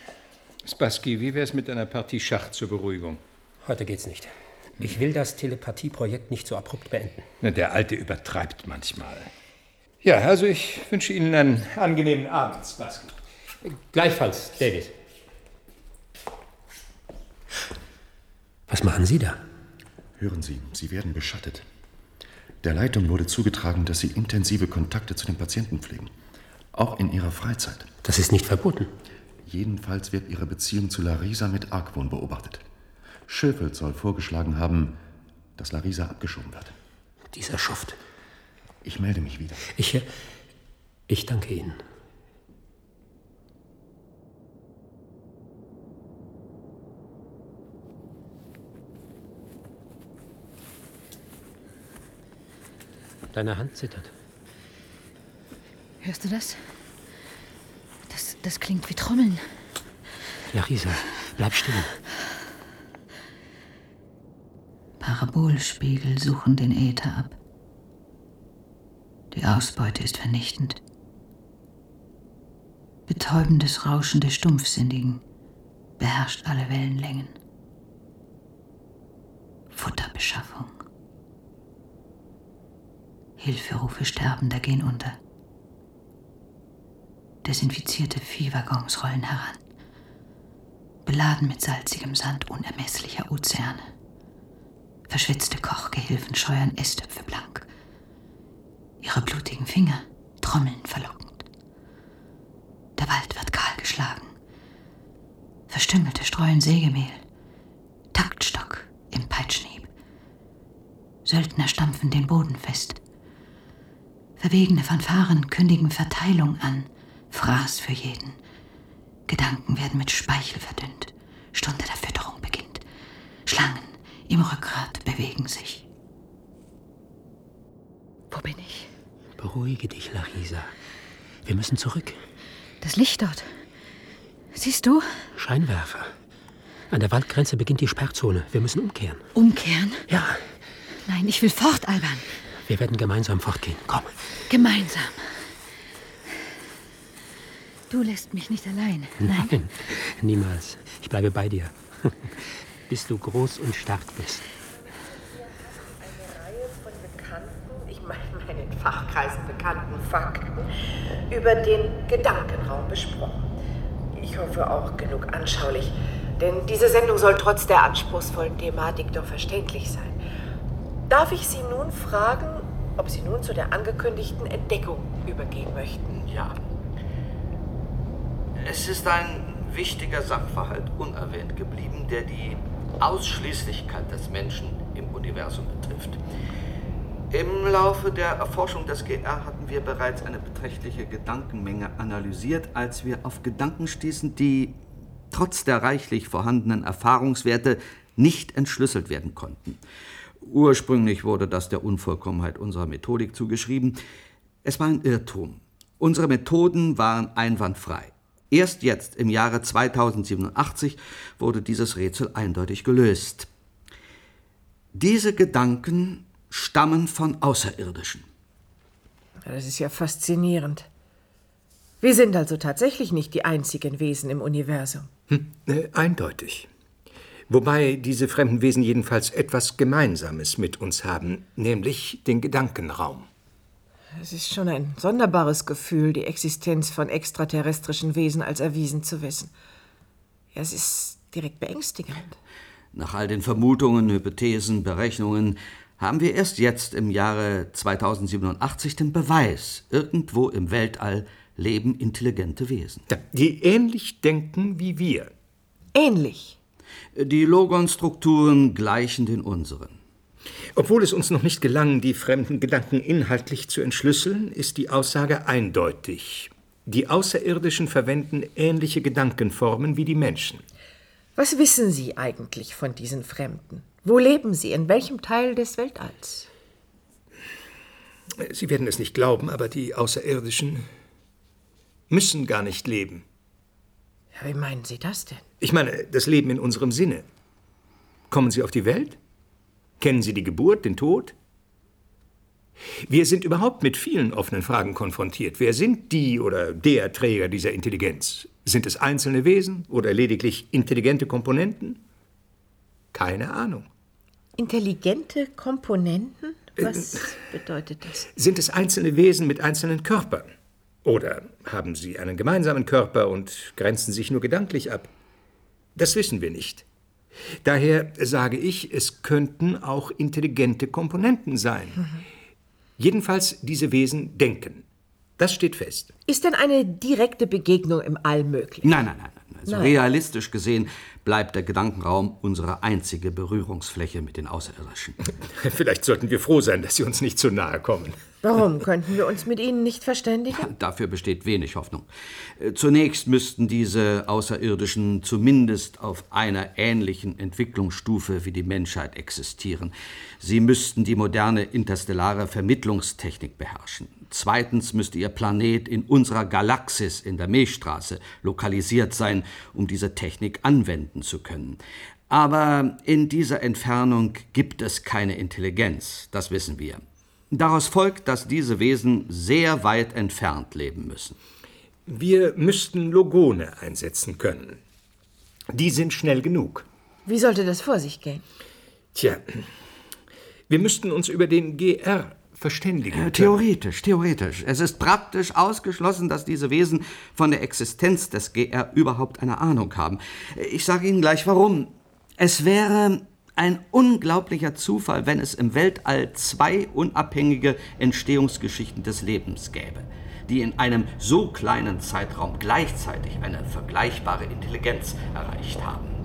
Spassky, wie wär's mit einer Partie Schach zur Beruhigung? Heute geht's nicht. Ich will das Telepathieprojekt nicht so abrupt beenden. Na, der Alte übertreibt manchmal. Ja, also ich wünsche Ihnen einen angenehmen Abend, Spassky. Gleichfalls, David. Was machen Sie da? Hören Sie, Sie werden beschattet. Der Leitung wurde zugetragen, dass Sie intensive Kontakte zu den Patienten pflegen. Auch in Ihrer Freizeit. Das ist nicht verboten. Jedenfalls wird Ihre Beziehung zu Larisa mit Argwohn beobachtet. Schöfelt soll vorgeschlagen haben, dass Larisa abgeschoben wird. Dieser Schuft. Ich melde mich wieder. Ich. Ich danke Ihnen. Deine Hand zittert. Hörst du das? Das, das klingt wie Trommeln. Larisa, bleib still. Parabolspiegel suchen den Äther ab. Die Ausbeute ist vernichtend. Betäubendes Rauschen der Stumpfsinnigen beherrscht alle Wellenlängen. Futterbeschaffung. Hilferufe Sterbender gehen unter. Desinfizierte Viehwaggons rollen heran, beladen mit salzigem Sand unermesslicher Ozeane. Verschwitzte Kochgehilfen scheuern Esstöpfe blank. Ihre blutigen Finger trommeln verlockend. Der Wald wird kahl geschlagen. Verstümmelte streuen Sägemehl. Taktstock im Peitschenhieb. Söldner stampfen den Boden fest. Verwegene Fanfaren kündigen Verteilung an. Fraß für jeden. Gedanken werden mit Speichel verdünnt. Stunde der Fütterung beginnt. Schlangen im Rückgrat bewegen sich. Wo bin ich? Beruhige dich, Larisa. Wir müssen zurück. Das Licht dort. Siehst du? Scheinwerfer. An der Waldgrenze beginnt die Sperrzone. Wir müssen umkehren. Umkehren? Ja. Nein, ich will fort, Alban. Wir werden gemeinsam fortgehen. Komm. Gemeinsam. Du lässt mich nicht allein. Nein. Nein, niemals. Ich bleibe bei dir. Bis du groß und stark bist. Eine Reihe von bekannten, ich meine meinen Fachkreisen bekannten Fakten über den Gedankenraum besprochen. Ich hoffe auch genug anschaulich, denn diese Sendung soll trotz der anspruchsvollen Thematik doch verständlich sein. Darf ich Sie nun fragen, ob Sie nun zu der angekündigten Entdeckung übergehen möchten? Ja. Es ist ein wichtiger Sachverhalt unerwähnt geblieben, der die Ausschließlichkeit des Menschen im Universum betrifft. Im Laufe der Erforschung des GR hatten wir bereits eine beträchtliche Gedankenmenge analysiert, als wir auf Gedanken stießen, die trotz der reichlich vorhandenen Erfahrungswerte nicht entschlüsselt werden konnten. Ursprünglich wurde das der Unvollkommenheit unserer Methodik zugeschrieben. Es war ein Irrtum. Unsere Methoden waren einwandfrei. Erst jetzt, im Jahre 2087, wurde dieses Rätsel eindeutig gelöst. Diese Gedanken stammen von Außerirdischen. Das ist ja faszinierend. Wir sind also tatsächlich nicht die einzigen Wesen im Universum. Hm, äh, eindeutig. Wobei diese fremden Wesen jedenfalls etwas Gemeinsames mit uns haben, nämlich den Gedankenraum. Es ist schon ein sonderbares Gefühl, die Existenz von extraterrestrischen Wesen als erwiesen zu wissen. Ja, es ist direkt beängstigend. Nach all den Vermutungen, Hypothesen, Berechnungen haben wir erst jetzt im Jahre 2087 den Beweis, irgendwo im Weltall leben intelligente Wesen. Die ähnlich denken wie wir. Ähnlich? Die Logon-Strukturen gleichen den unseren. Obwohl es uns noch nicht gelang, die fremden Gedanken inhaltlich zu entschlüsseln, ist die Aussage eindeutig. Die Außerirdischen verwenden ähnliche Gedankenformen wie die Menschen. Was wissen Sie eigentlich von diesen Fremden? Wo leben sie? In welchem Teil des Weltalls? Sie werden es nicht glauben, aber die Außerirdischen müssen gar nicht leben. Ja, wie meinen Sie das denn? Ich meine, das Leben in unserem Sinne. Kommen Sie auf die Welt? Kennen Sie die Geburt, den Tod? Wir sind überhaupt mit vielen offenen Fragen konfrontiert. Wer sind die oder der Träger dieser Intelligenz? Sind es einzelne Wesen oder lediglich intelligente Komponenten? Keine Ahnung. Intelligente Komponenten? Was äh, bedeutet das? Sind es einzelne Wesen mit einzelnen Körpern? Oder haben sie einen gemeinsamen Körper und grenzen sich nur gedanklich ab? Das wissen wir nicht. Daher sage ich, es könnten auch intelligente Komponenten sein. Mhm. Jedenfalls diese Wesen denken. Das steht fest. Ist denn eine direkte Begegnung im All möglich? Nein, nein, nein. Also nein. realistisch gesehen bleibt der Gedankenraum unsere einzige Berührungsfläche mit den Außerirdischen. Vielleicht sollten wir froh sein, dass sie uns nicht zu nahe kommen. Warum könnten wir uns mit ihnen nicht verständigen? Dafür besteht wenig Hoffnung. Äh, zunächst müssten diese Außerirdischen zumindest auf einer ähnlichen Entwicklungsstufe wie die Menschheit existieren. Sie müssten die moderne interstellare Vermittlungstechnik beherrschen. Zweitens müsste Ihr Planet in unserer Galaxis in der Milchstraße lokalisiert sein, um diese Technik anwenden zu können. Aber in dieser Entfernung gibt es keine Intelligenz, das wissen wir. Daraus folgt, dass diese Wesen sehr weit entfernt leben müssen. Wir müssten Logone einsetzen können. Die sind schnell genug. Wie sollte das vor sich gehen? Tja, wir müssten uns über den GR verständigen. Äh, theoretisch, theoretisch. Es ist praktisch ausgeschlossen, dass diese Wesen von der Existenz des GR überhaupt eine Ahnung haben. Ich sage Ihnen gleich warum. Es wäre ein unglaublicher Zufall, wenn es im Weltall zwei unabhängige Entstehungsgeschichten des Lebens gäbe, die in einem so kleinen Zeitraum gleichzeitig eine vergleichbare Intelligenz erreicht haben.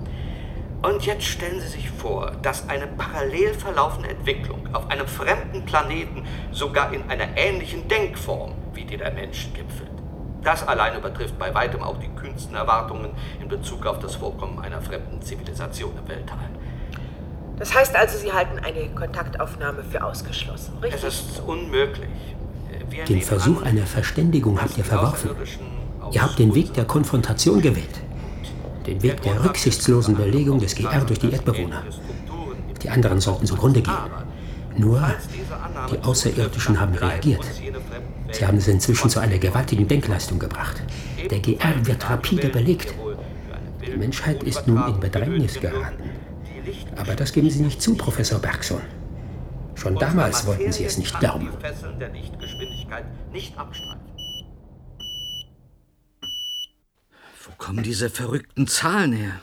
Und jetzt stellen Sie sich vor, dass eine parallel verlaufende Entwicklung auf einem fremden Planeten sogar in einer ähnlichen Denkform wie die der Menschen gipfelt. Das allein übertrifft bei weitem auch die kühnsten Erwartungen in Bezug auf das Vorkommen einer fremden Zivilisation im Weltall. Das heißt also, Sie halten eine Kontaktaufnahme für ausgeschlossen, richtig? Es ist unmöglich. Wir den Versuch an, einer Verständigung habt ihr verworfen. Ihr habt den Weg der Konfrontation gewählt den Weg der rücksichtslosen Belegung des GR durch die Erdbewohner. Die anderen sollten zugrunde gehen. Nur die Außerirdischen haben reagiert. Sie haben es inzwischen zu einer gewaltigen Denkleistung gebracht. Der GR wird rapide belegt. Die Menschheit ist nun in Bedrängnis geraten. Aber das geben Sie nicht zu, Professor Bergson. Schon damals wollten Sie es nicht glauben. Nicht Wo kommen diese verrückten Zahlen her?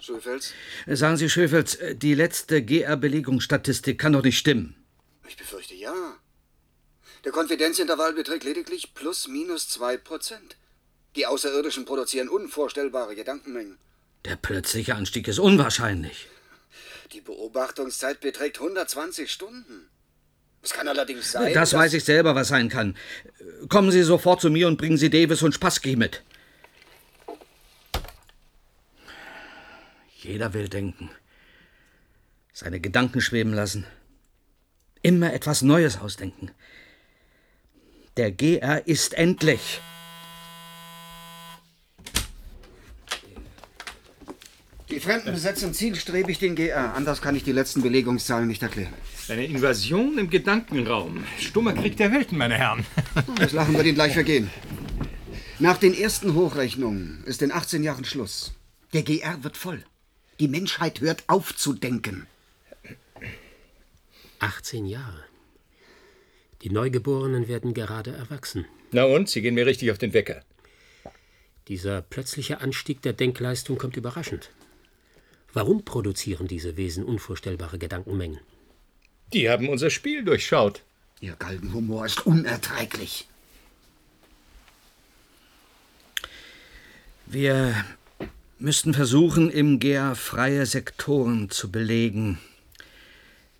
Schöfels? Sagen Sie, Schöfels, die letzte GR-Belegungsstatistik kann doch nicht stimmen. Ich befürchte ja. Der Konfidenzintervall beträgt lediglich plus minus zwei Prozent. Die Außerirdischen produzieren unvorstellbare Gedankenmengen. Der plötzliche Anstieg ist unwahrscheinlich. Die Beobachtungszeit beträgt 120 Stunden. Es kann allerdings sein. Das weiß ich selber, was sein kann. Kommen Sie sofort zu mir und bringen Sie Davis und Spassky mit. Jeder will denken. Seine Gedanken schweben lassen. Immer etwas Neues ausdenken. Der GR ist endlich. Die Fremden besetzen zielstrebig den GR. Anders kann ich die letzten Belegungszahlen nicht erklären. Eine Invasion im Gedankenraum. Stummer Krieg der Welten, meine Herren. Das Lachen wird Ihnen gleich vergehen. Nach den ersten Hochrechnungen ist in 18 Jahren Schluss. Der GR wird voll. Die Menschheit hört auf zu denken. 18 Jahre. Die Neugeborenen werden gerade erwachsen. Na und? Sie gehen mir richtig auf den Wecker. Dieser plötzliche Anstieg der Denkleistung kommt überraschend. Warum produzieren diese Wesen unvorstellbare Gedankenmengen? Die haben unser Spiel durchschaut. Ihr Galgenhumor ist unerträglich. Wir müssten versuchen, im GER freie Sektoren zu belegen.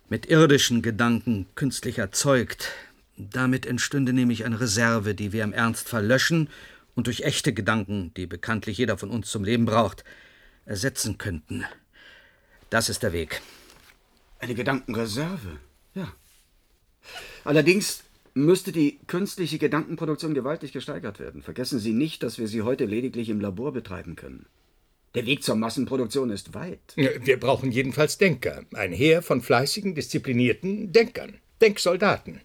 Mit irdischen Gedanken künstlich erzeugt. Damit entstünde nämlich eine Reserve, die wir im Ernstfall löschen und durch echte Gedanken, die bekanntlich jeder von uns zum Leben braucht, ersetzen könnten. Das ist der Weg. Eine Gedankenreserve, ja. Allerdings müsste die künstliche Gedankenproduktion gewaltig gesteigert werden. Vergessen Sie nicht, dass wir sie heute lediglich im Labor betreiben können. Der Weg zur Massenproduktion ist weit. Wir brauchen jedenfalls Denker. Ein Heer von fleißigen, disziplinierten Denkern. Denksoldaten.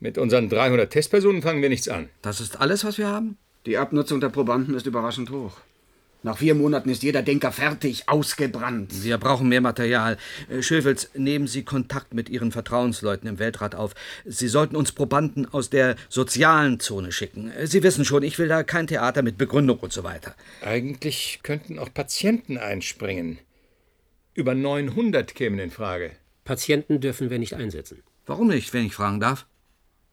Mit unseren 300 Testpersonen fangen wir nichts an. Das ist alles, was wir haben? Die Abnutzung der Probanden ist überraschend hoch. Nach vier Monaten ist jeder Denker fertig, ausgebrannt. Wir brauchen mehr Material. Äh, Schöfels, nehmen Sie Kontakt mit Ihren Vertrauensleuten im Weltrat auf. Sie sollten uns Probanden aus der sozialen Zone schicken. Äh, Sie wissen schon, ich will da kein Theater mit Begründung und so weiter. Eigentlich könnten auch Patienten einspringen. Über 900 kämen in Frage. Patienten dürfen wir nicht einsetzen. Warum nicht, wenn ich fragen darf?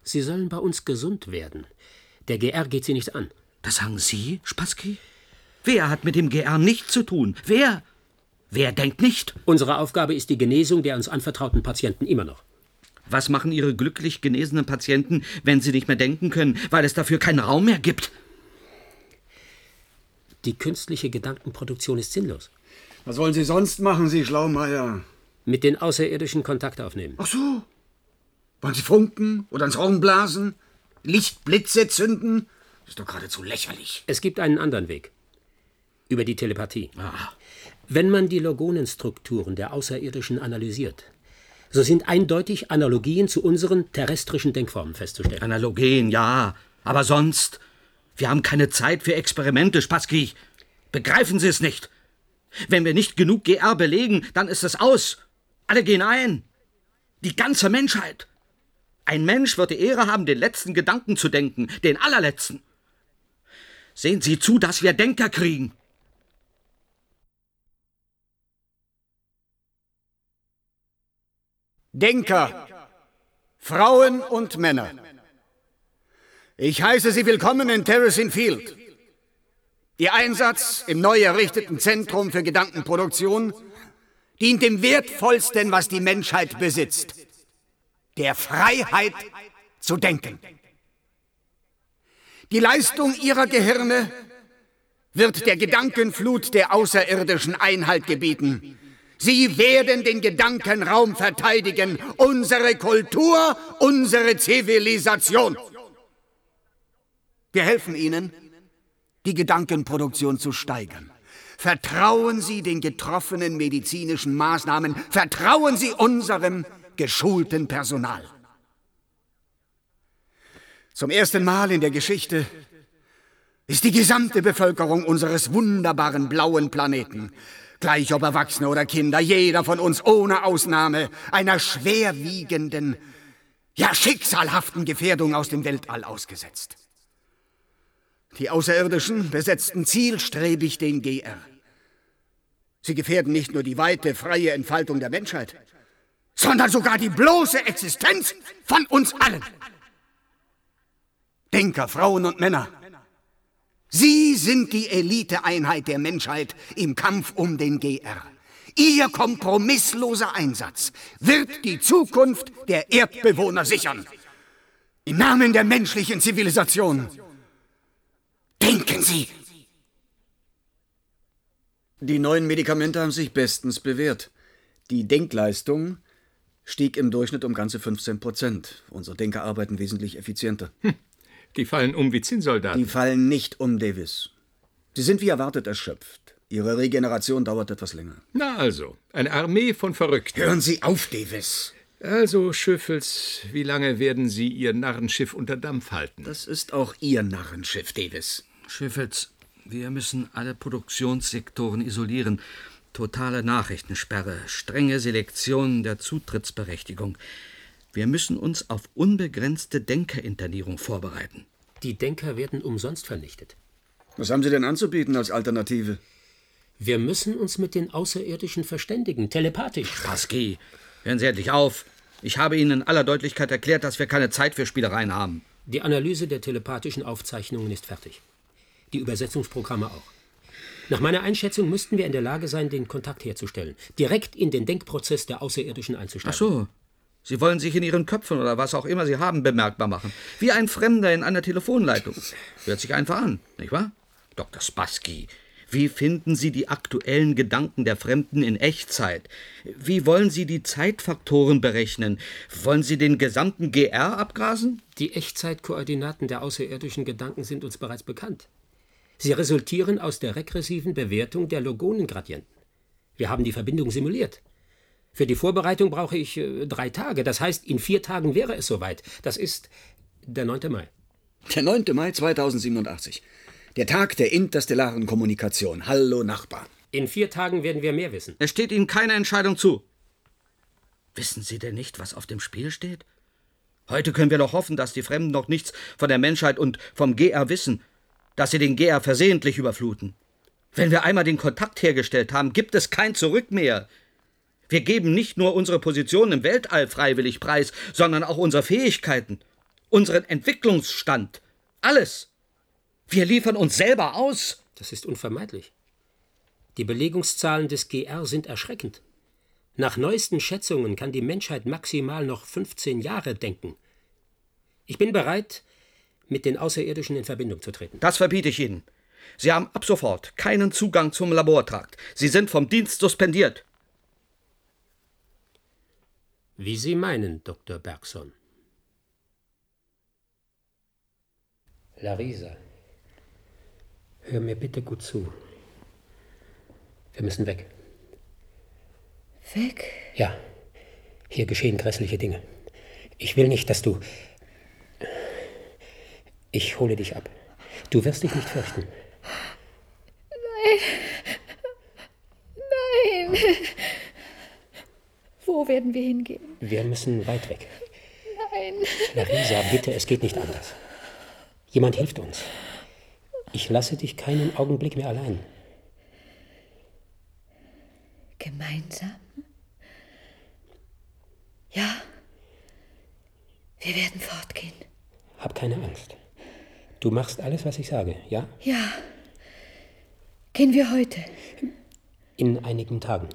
Sie sollen bei uns gesund werden. Der GR geht sie nicht an. Das sagen Sie, Spassky? Wer hat mit dem GR nichts zu tun? Wer? Wer denkt nicht? Unsere Aufgabe ist die Genesung der uns anvertrauten Patienten immer noch. Was machen Ihre glücklich genesenen Patienten, wenn sie nicht mehr denken können, weil es dafür keinen Raum mehr gibt? Die künstliche Gedankenproduktion ist sinnlos. Was wollen Sie sonst machen, Sie Schlaumeier? Mit den Außerirdischen Kontakt aufnehmen. Ach so. Wollen Sie funken oder ins Horn blasen? Lichtblitze zünden? Das ist doch geradezu lächerlich. Es gibt einen anderen Weg. Über die Telepathie. Wenn man die Logonenstrukturen der Außerirdischen analysiert, so sind eindeutig Analogien zu unseren terrestrischen Denkformen festzustellen. Analogien, ja. Aber sonst. Wir haben keine Zeit für Experimente, Spassky. Begreifen Sie es nicht? Wenn wir nicht genug GR belegen, dann ist es aus. Alle gehen ein. Die ganze Menschheit. Ein Mensch wird die Ehre haben, den letzten Gedanken zu denken, den allerletzten. Sehen Sie zu, dass wir Denker kriegen. Denker, Frauen und Männer. Ich heiße Sie willkommen in Terracing Field. Ihr Einsatz im neu errichteten Zentrum für Gedankenproduktion dient dem Wertvollsten, was die Menschheit besitzt, der Freiheit zu denken. Die Leistung Ihrer Gehirne wird der Gedankenflut der Außerirdischen Einhalt gebieten. Sie werden den Gedankenraum verteidigen, unsere Kultur, unsere Zivilisation. Wir helfen Ihnen, die Gedankenproduktion zu steigern. Vertrauen Sie den getroffenen medizinischen Maßnahmen, vertrauen Sie unserem geschulten Personal. Zum ersten Mal in der Geschichte ist die gesamte Bevölkerung unseres wunderbaren blauen Planeten, gleich ob Erwachsene oder Kinder, jeder von uns ohne Ausnahme, einer schwerwiegenden, ja schicksalhaften Gefährdung aus dem Weltall ausgesetzt. Die Außerirdischen besetzten zielstrebig den GR. Sie gefährden nicht nur die weite, freie Entfaltung der Menschheit, sondern sogar die bloße Existenz von uns allen. Denker, Frauen und Männer, Sie sind die Eliteeinheit der Menschheit im Kampf um den GR. Ihr kompromissloser Einsatz wird die Zukunft der Erdbewohner sichern. Im Namen der menschlichen Zivilisation. Denken Sie! Die neuen Medikamente haben sich bestens bewährt. Die Denkleistung stieg im Durchschnitt um ganze 15 Prozent. Unsere Denker arbeiten wesentlich effizienter. Hm. Die fallen um wie Zinnsoldaten. Die fallen nicht um, Davis. Sie sind wie erwartet erschöpft. Ihre Regeneration dauert etwas länger. Na also, eine Armee von Verrückten. Hören Sie auf, Davis. Also, Schöffels, wie lange werden Sie Ihr Narrenschiff unter Dampf halten? Das ist auch Ihr Narrenschiff, Davis. Schöffels, wir müssen alle Produktionssektoren isolieren. Totale Nachrichtensperre, strenge Selektion der Zutrittsberechtigung. Wir müssen uns auf unbegrenzte Denkerinternierung vorbereiten. Die Denker werden umsonst vernichtet. Was haben Sie denn anzubieten als Alternative? Wir müssen uns mit den Außerirdischen verständigen, telepathisch. Spassky, hören Sie endlich auf. Ich habe Ihnen in aller Deutlichkeit erklärt, dass wir keine Zeit für Spielereien haben. Die Analyse der telepathischen Aufzeichnungen ist fertig. Die Übersetzungsprogramme auch. Nach meiner Einschätzung müssten wir in der Lage sein, den Kontakt herzustellen, direkt in den Denkprozess der Außerirdischen einzusteigen. Ach so. Sie wollen sich in Ihren Köpfen oder was auch immer Sie haben bemerkbar machen. Wie ein Fremder in einer Telefonleitung. Hört sich einfach an, nicht wahr? Dr. Spassky, wie finden Sie die aktuellen Gedanken der Fremden in Echtzeit? Wie wollen Sie die Zeitfaktoren berechnen? Wollen Sie den gesamten GR abgrasen? Die Echtzeitkoordinaten der außerirdischen Gedanken sind uns bereits bekannt. Sie resultieren aus der regressiven Bewertung der Logonengradienten. Wir haben die Verbindung simuliert. Für die Vorbereitung brauche ich äh, drei Tage. Das heißt, in vier Tagen wäre es soweit. Das ist der 9. Mai. Der 9. Mai 2087. Der Tag der interstellaren Kommunikation. Hallo Nachbar. In vier Tagen werden wir mehr wissen. Es steht Ihnen keine Entscheidung zu. Wissen Sie denn nicht, was auf dem Spiel steht? Heute können wir doch hoffen, dass die Fremden noch nichts von der Menschheit und vom GR wissen, dass sie den GR versehentlich überfluten. Wenn wir einmal den Kontakt hergestellt haben, gibt es kein Zurück mehr. Wir geben nicht nur unsere Position im Weltall freiwillig preis, sondern auch unsere Fähigkeiten, unseren Entwicklungsstand, alles. Wir liefern uns selber aus. Das ist unvermeidlich. Die Belegungszahlen des GR sind erschreckend. Nach neuesten Schätzungen kann die Menschheit maximal noch 15 Jahre denken. Ich bin bereit, mit den Außerirdischen in Verbindung zu treten. Das verbiete ich Ihnen. Sie haben ab sofort keinen Zugang zum Labortrakt. Sie sind vom Dienst suspendiert. Wie Sie meinen, Dr. Bergson. Larisa, hör mir bitte gut zu. Wir müssen weg. Weg? Ja, hier geschehen grässliche Dinge. Ich will nicht, dass du... Ich hole dich ab. Du wirst dich nicht fürchten. Nein. Nein. Wo werden wir hingehen? Wir müssen weit weg. Nein. Larisa, bitte, es geht nicht anders. Jemand hilft uns. Ich lasse dich keinen Augenblick mehr allein. Gemeinsam? Ja. Wir werden fortgehen. Hab keine Angst. Du machst alles, was ich sage, ja? Ja. Gehen wir heute? In einigen Tagen.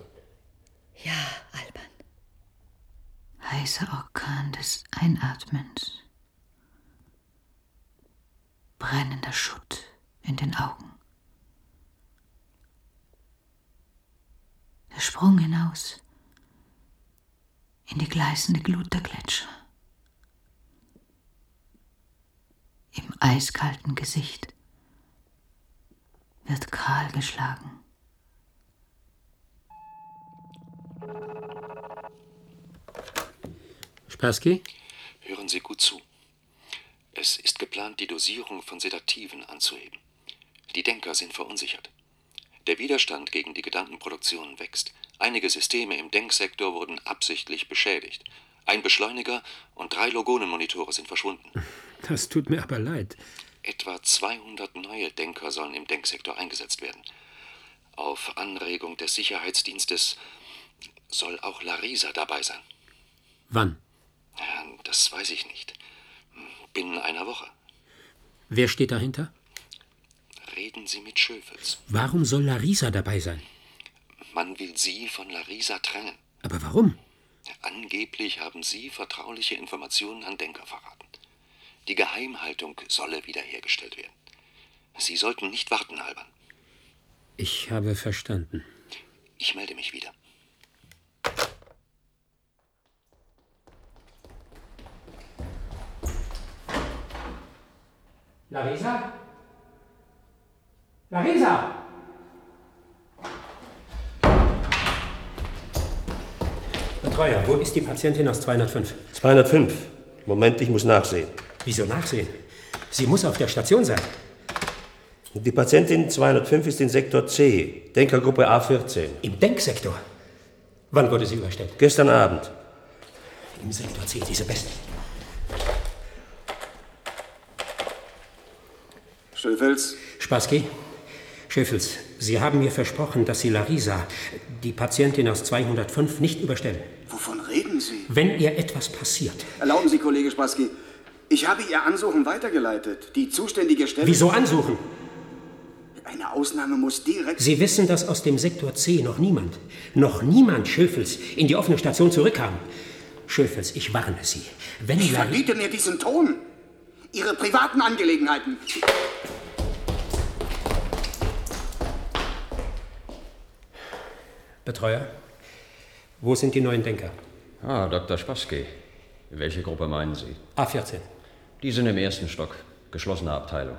Ja. Heißer Orkan des Einatmens. Brennender Schutt in den Augen. Der Sprung hinaus in die gleißende Glut der Gletscher. Im eiskalten Gesicht wird kahl geschlagen. Spassky? Hören Sie gut zu. Es ist geplant, die Dosierung von Sedativen anzuheben. Die Denker sind verunsichert. Der Widerstand gegen die Gedankenproduktion wächst. Einige Systeme im Denksektor wurden absichtlich beschädigt. Ein Beschleuniger und drei Logonenmonitore sind verschwunden. Das tut mir aber leid. Etwa 200 neue Denker sollen im Denksektor eingesetzt werden. Auf Anregung des Sicherheitsdienstes soll auch Larisa dabei sein. Wann? Ja, Das weiß ich nicht. Binnen einer Woche. Wer steht dahinter? Reden Sie mit Schöfels. Warum soll Larisa dabei sein? Man Man will Sie von Larisa trennen. Aber warum? Angeblich haben Sie vertrauliche Informationen an Denker verraten. Die Geheimhaltung solle wiederhergestellt werden. Sie sollten nicht warten, Alban. Ich habe verstanden. Ich melde mich wieder. Larisa? Larisa! Betreuer, wo ist die Patientin aus 205? 205. Moment, ich muss nachsehen. Wieso nachsehen? Sie muss auf der Station sein. Die Patientin 205 ist in Sektor C, Denkergruppe A14. Im Denksektor? Wann wurde sie überstellt? Gestern Abend. Im Sektor C, diese Beste. Schöfels? Spassky? Schöfels, Sie haben mir versprochen, dass Sie Larisa, die Patientin aus 205, nicht überstellen. Wovon reden Sie? Wenn ihr etwas passiert. Erlauben Sie, Kollege Spassky, ich habe Ihr Ansuchen weitergeleitet. Die zuständige Stelle... Wieso ansuchen? Eine Ausnahme muss direkt... Sie wissen, dass aus dem Sektor C noch niemand, noch niemand Schöfels in die offene Station zurückkam. Schöfels, ich warne Sie. Wenn Ich Larisa... verbiete mir diesen Ton. Ihre privaten Angelegenheiten. Betreuer, wo sind die neuen Denker? Ah, Dr. Spassky. Welche Gruppe meinen Sie? A14. Die sind im ersten Stock. Geschlossene Abteilung.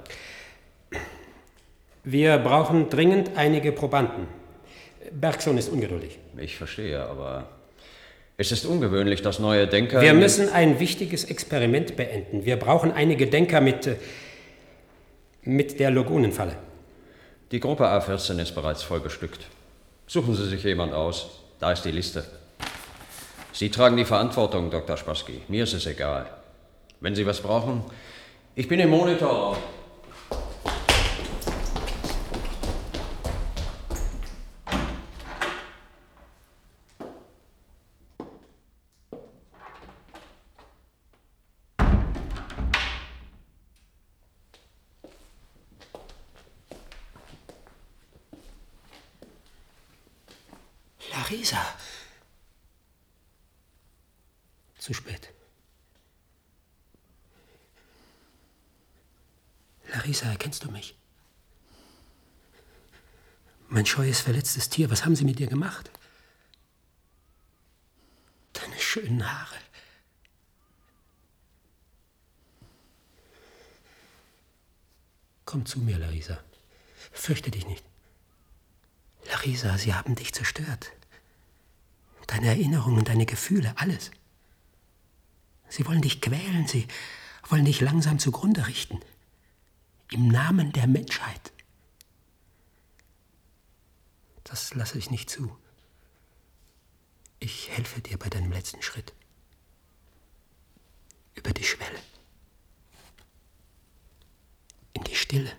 Wir brauchen dringend einige Probanden. Bergson ist ungeduldig. Ich verstehe, aber es ist ungewöhnlich, dass neue Denker. Wir müssen ein wichtiges Experiment beenden. Wir brauchen einige Denker mit. äh, mit der Logonenfalle. Die Gruppe A14 ist bereits voll bestückt. Suchen Sie sich jemand aus. Da ist die Liste. Sie tragen die Verantwortung, Dr. Spassky. Mir ist es egal. Wenn Sie was brauchen, ich bin im Monitor. Larisa. Zu spät. Larisa, erkennst du mich? Mein scheues, verletztes Tier, was haben sie mit dir gemacht? Deine schönen Haare. Komm zu mir, Larisa. Fürchte dich nicht. Larisa, sie haben dich zerstört. Deine Erinnerungen, deine Gefühle, alles. Sie wollen dich quälen, sie wollen dich langsam zugrunde richten. Im Namen der Menschheit. Das lasse ich nicht zu. Ich helfe dir bei deinem letzten Schritt. Über die Schwelle. In die Stille.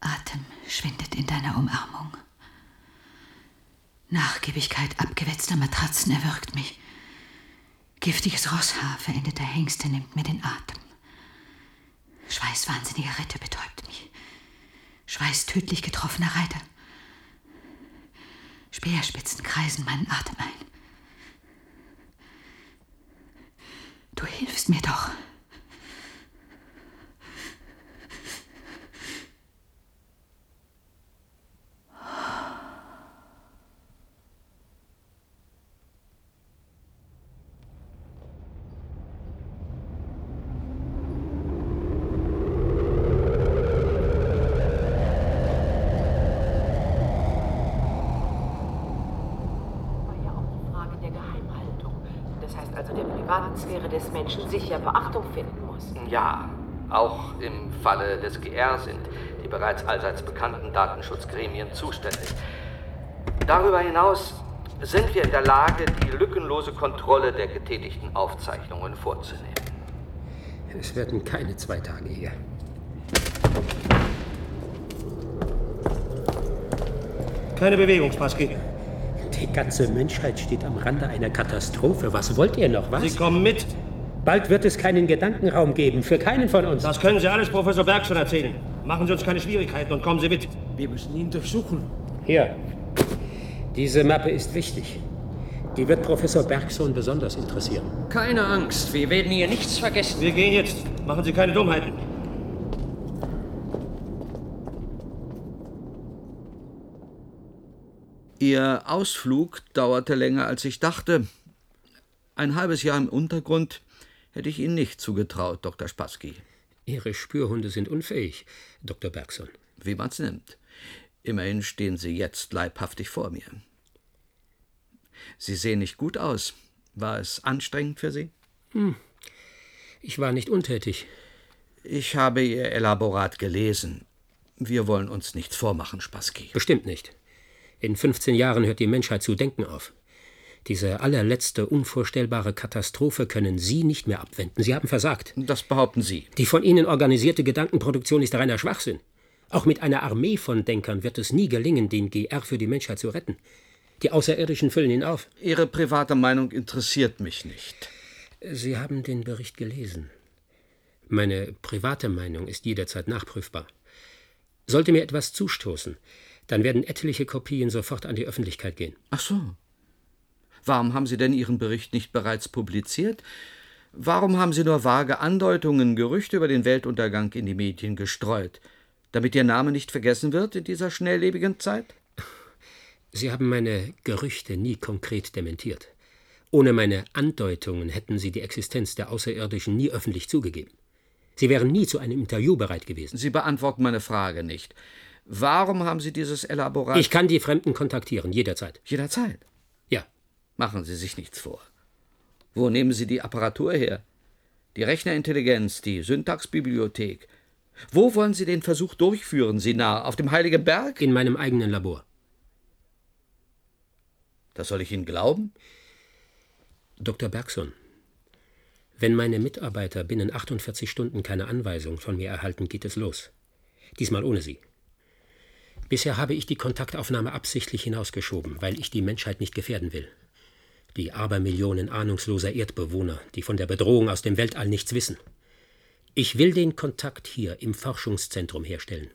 Atem schwindet in deiner Umarmung. Nachgiebigkeit abgewetzter Matratzen erwürgt mich. Giftiges Rosshaar verendeter Hengste nimmt mir den Atem. Schweißwahnsinniger Ritter betäubt mich. Schweiß tödlich getroffener Reiter. Speerspitzen kreisen meinen Atem ein. Du hilfst mir doch. Frage der Geheimhaltung. Das heißt also, der privaten Sphäre des Menschen sicher Beachtung finden muss. Ja, auch im Falle des GR sind die bereits allseits bekannten Datenschutzgremien zuständig. Darüber hinaus sind wir in der Lage, die lückenlose Kontrolle der getätigten Aufzeichnungen vorzunehmen. Es werden keine zwei Tage hier. Keine Bewegung, Spassky. Die ganze Menschheit steht am Rande einer Katastrophe. Was wollt ihr noch, was? Sie kommen mit. Bald wird es keinen Gedankenraum geben, für keinen von uns. Das können Sie alles Professor Bergson erzählen. Machen Sie uns keine Schwierigkeiten und kommen Sie mit. Wir müssen ihn durchsuchen. Hier. Diese Mappe ist wichtig. Die wird Professor Bergson besonders interessieren. Keine Angst, wir werden hier nichts vergessen. Wir gehen jetzt. Machen Sie keine Dummheiten. Ihr Ausflug dauerte länger, als ich dachte. Ein halbes Jahr im Untergrund hätte ich Ihnen nicht zugetraut, Dr. Spassky. Ihre Spürhunde sind unfähig, Dr. Bergson. Wie man's nimmt. Immerhin stehen Sie jetzt leibhaftig vor mir. Sie sehen nicht gut aus. War es anstrengend für Sie? Hm. Ich war nicht untätig. Ich habe Ihr Elaborat gelesen. Wir wollen uns nichts vormachen, Spassky. Bestimmt nicht. In 15 Jahren hört die Menschheit zu denken auf. Diese allerletzte unvorstellbare Katastrophe können Sie nicht mehr abwenden. Sie haben versagt. Das behaupten Sie. Die von Ihnen organisierte Gedankenproduktion ist reiner Schwachsinn. Auch mit einer Armee von Denkern wird es nie gelingen, den GR für die Menschheit zu retten. Die Außerirdischen füllen ihn auf. Ihre private Meinung interessiert mich nicht. Sie haben den Bericht gelesen. Meine private Meinung ist jederzeit nachprüfbar. Sollte mir etwas zustoßen, dann werden etliche Kopien sofort an die Öffentlichkeit gehen. Ach so. Warum haben Sie denn Ihren Bericht nicht bereits publiziert? Warum haben Sie nur vage Andeutungen, Gerüchte über den Weltuntergang in die Medien gestreut? Damit Ihr Name nicht vergessen wird in dieser schnelllebigen Zeit? Sie haben meine Gerüchte nie konkret dementiert. Ohne meine Andeutungen hätten Sie die Existenz der Außerirdischen nie öffentlich zugegeben. Sie wären nie zu einem Interview bereit gewesen. Sie beantworten meine Frage nicht. Warum haben Sie dieses Elaborat. Ich kann die Fremden kontaktieren, jederzeit. Jederzeit? Machen Sie sich nichts vor. Wo nehmen Sie die Apparatur her? Die Rechnerintelligenz, die Syntaxbibliothek. Wo wollen Sie den Versuch durchführen, Sie nah? Auf dem Heiligen Berg? In meinem eigenen Labor. Das soll ich Ihnen glauben? Dr. Bergson, wenn meine Mitarbeiter binnen 48 Stunden keine Anweisung von mir erhalten, geht es los. Diesmal ohne Sie. Bisher habe ich die Kontaktaufnahme absichtlich hinausgeschoben, weil ich die Menschheit nicht gefährden will. Die Abermillionen ahnungsloser Erdbewohner, die von der Bedrohung aus dem Weltall nichts wissen. Ich will den Kontakt hier im Forschungszentrum herstellen.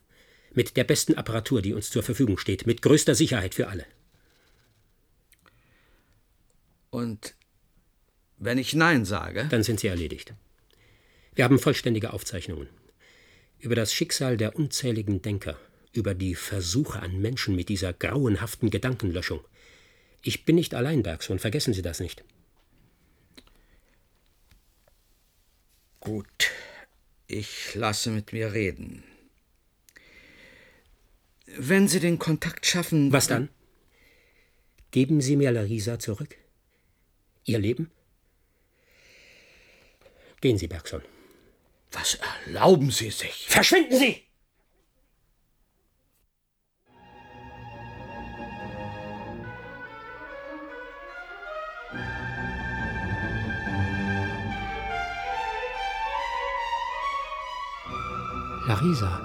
Mit der besten Apparatur, die uns zur Verfügung steht, mit größter Sicherheit für alle. Und wenn ich Nein sage? Dann sind Sie erledigt. Wir haben vollständige Aufzeichnungen. Über das Schicksal der unzähligen Denker, über die Versuche an Menschen mit dieser grauenhaften Gedankenlöschung. Ich bin nicht allein, Bergson, vergessen Sie das nicht. Gut, ich lasse mit mir reden. Wenn Sie den Kontakt schaffen. Was dann? Geben Sie mir Larisa zurück? Ihr Leben? Gehen Sie, Bergson. Was erlauben Sie sich? Verschwinden Sie! Larisa,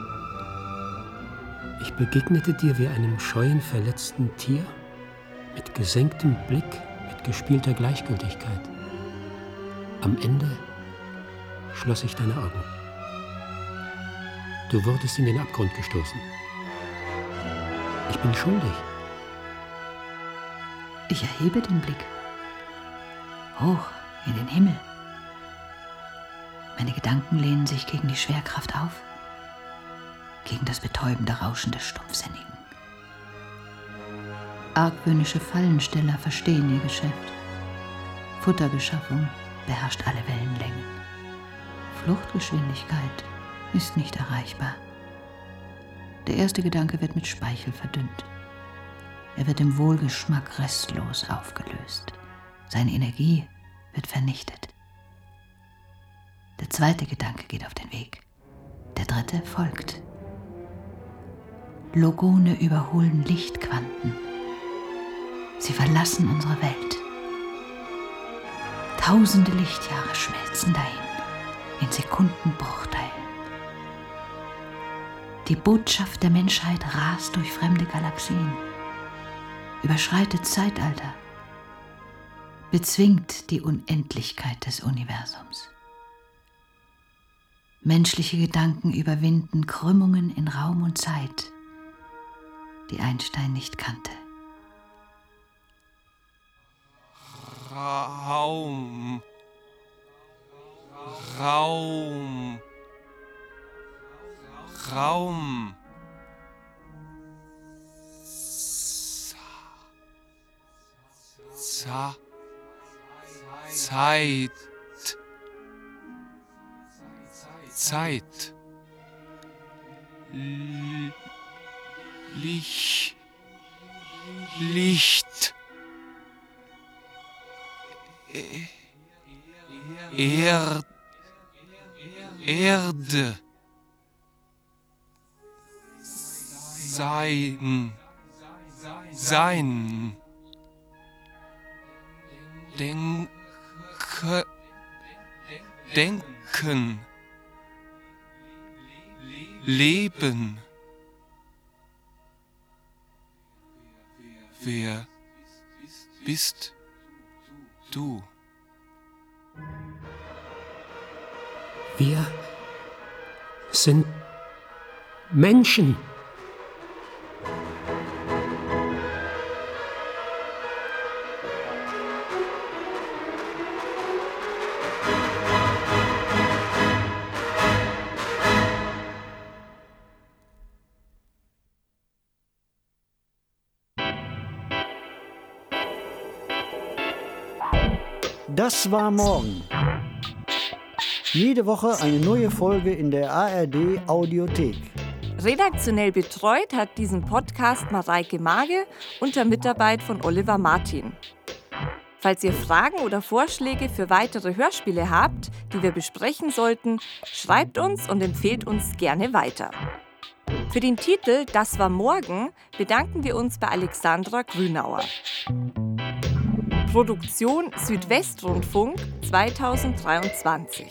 ich begegnete dir wie einem scheuen, verletzten Tier, mit gesenktem Blick, mit gespielter Gleichgültigkeit. Am Ende schloss ich deine Augen. Du wurdest in den Abgrund gestoßen. Ich bin schuldig. Ich erhebe den Blick. Hoch in den Himmel. Meine Gedanken lehnen sich gegen die Schwerkraft auf, gegen das betäubende Rauschen des Stumpfsinnigen. Argwöhnische Fallensteller verstehen ihr Geschäft. Futterbeschaffung beherrscht alle Wellenlängen. Fluchtgeschwindigkeit ist nicht erreichbar. Der erste Gedanke wird mit Speichel verdünnt. Er wird im Wohlgeschmack restlos aufgelöst. Seine Energie wird vernichtet. Der zweite Gedanke geht auf den Weg. Der dritte folgt. Logone überholen Lichtquanten. Sie verlassen unsere Welt. Tausende Lichtjahre schmelzen dahin, in Sekundenbruchteilen. Die Botschaft der Menschheit rast durch fremde Galaxien, überschreitet Zeitalter, bezwingt die Unendlichkeit des Universums. Menschliche Gedanken überwinden Krümmungen in Raum und Zeit, die Einstein nicht kannte. Raum. Raum. Raum. Za Zeit. Zeit. Licht. Licht. Erd Erde. Sein. Sein. Denke. Denken. Leben. Wer bist du? Wir sind Menschen. Das war morgen. Jede Woche eine neue Folge in der ARD Audiothek. Redaktionell betreut hat diesen Podcast Mareike Mage unter Mitarbeit von Oliver Martin. Falls ihr Fragen oder Vorschläge für weitere Hörspiele habt, die wir besprechen sollten, schreibt uns und empfehlt uns gerne weiter. Für den Titel Das war morgen bedanken wir uns bei Alexandra Grünauer. Produktion Südwestrundfunk 2023.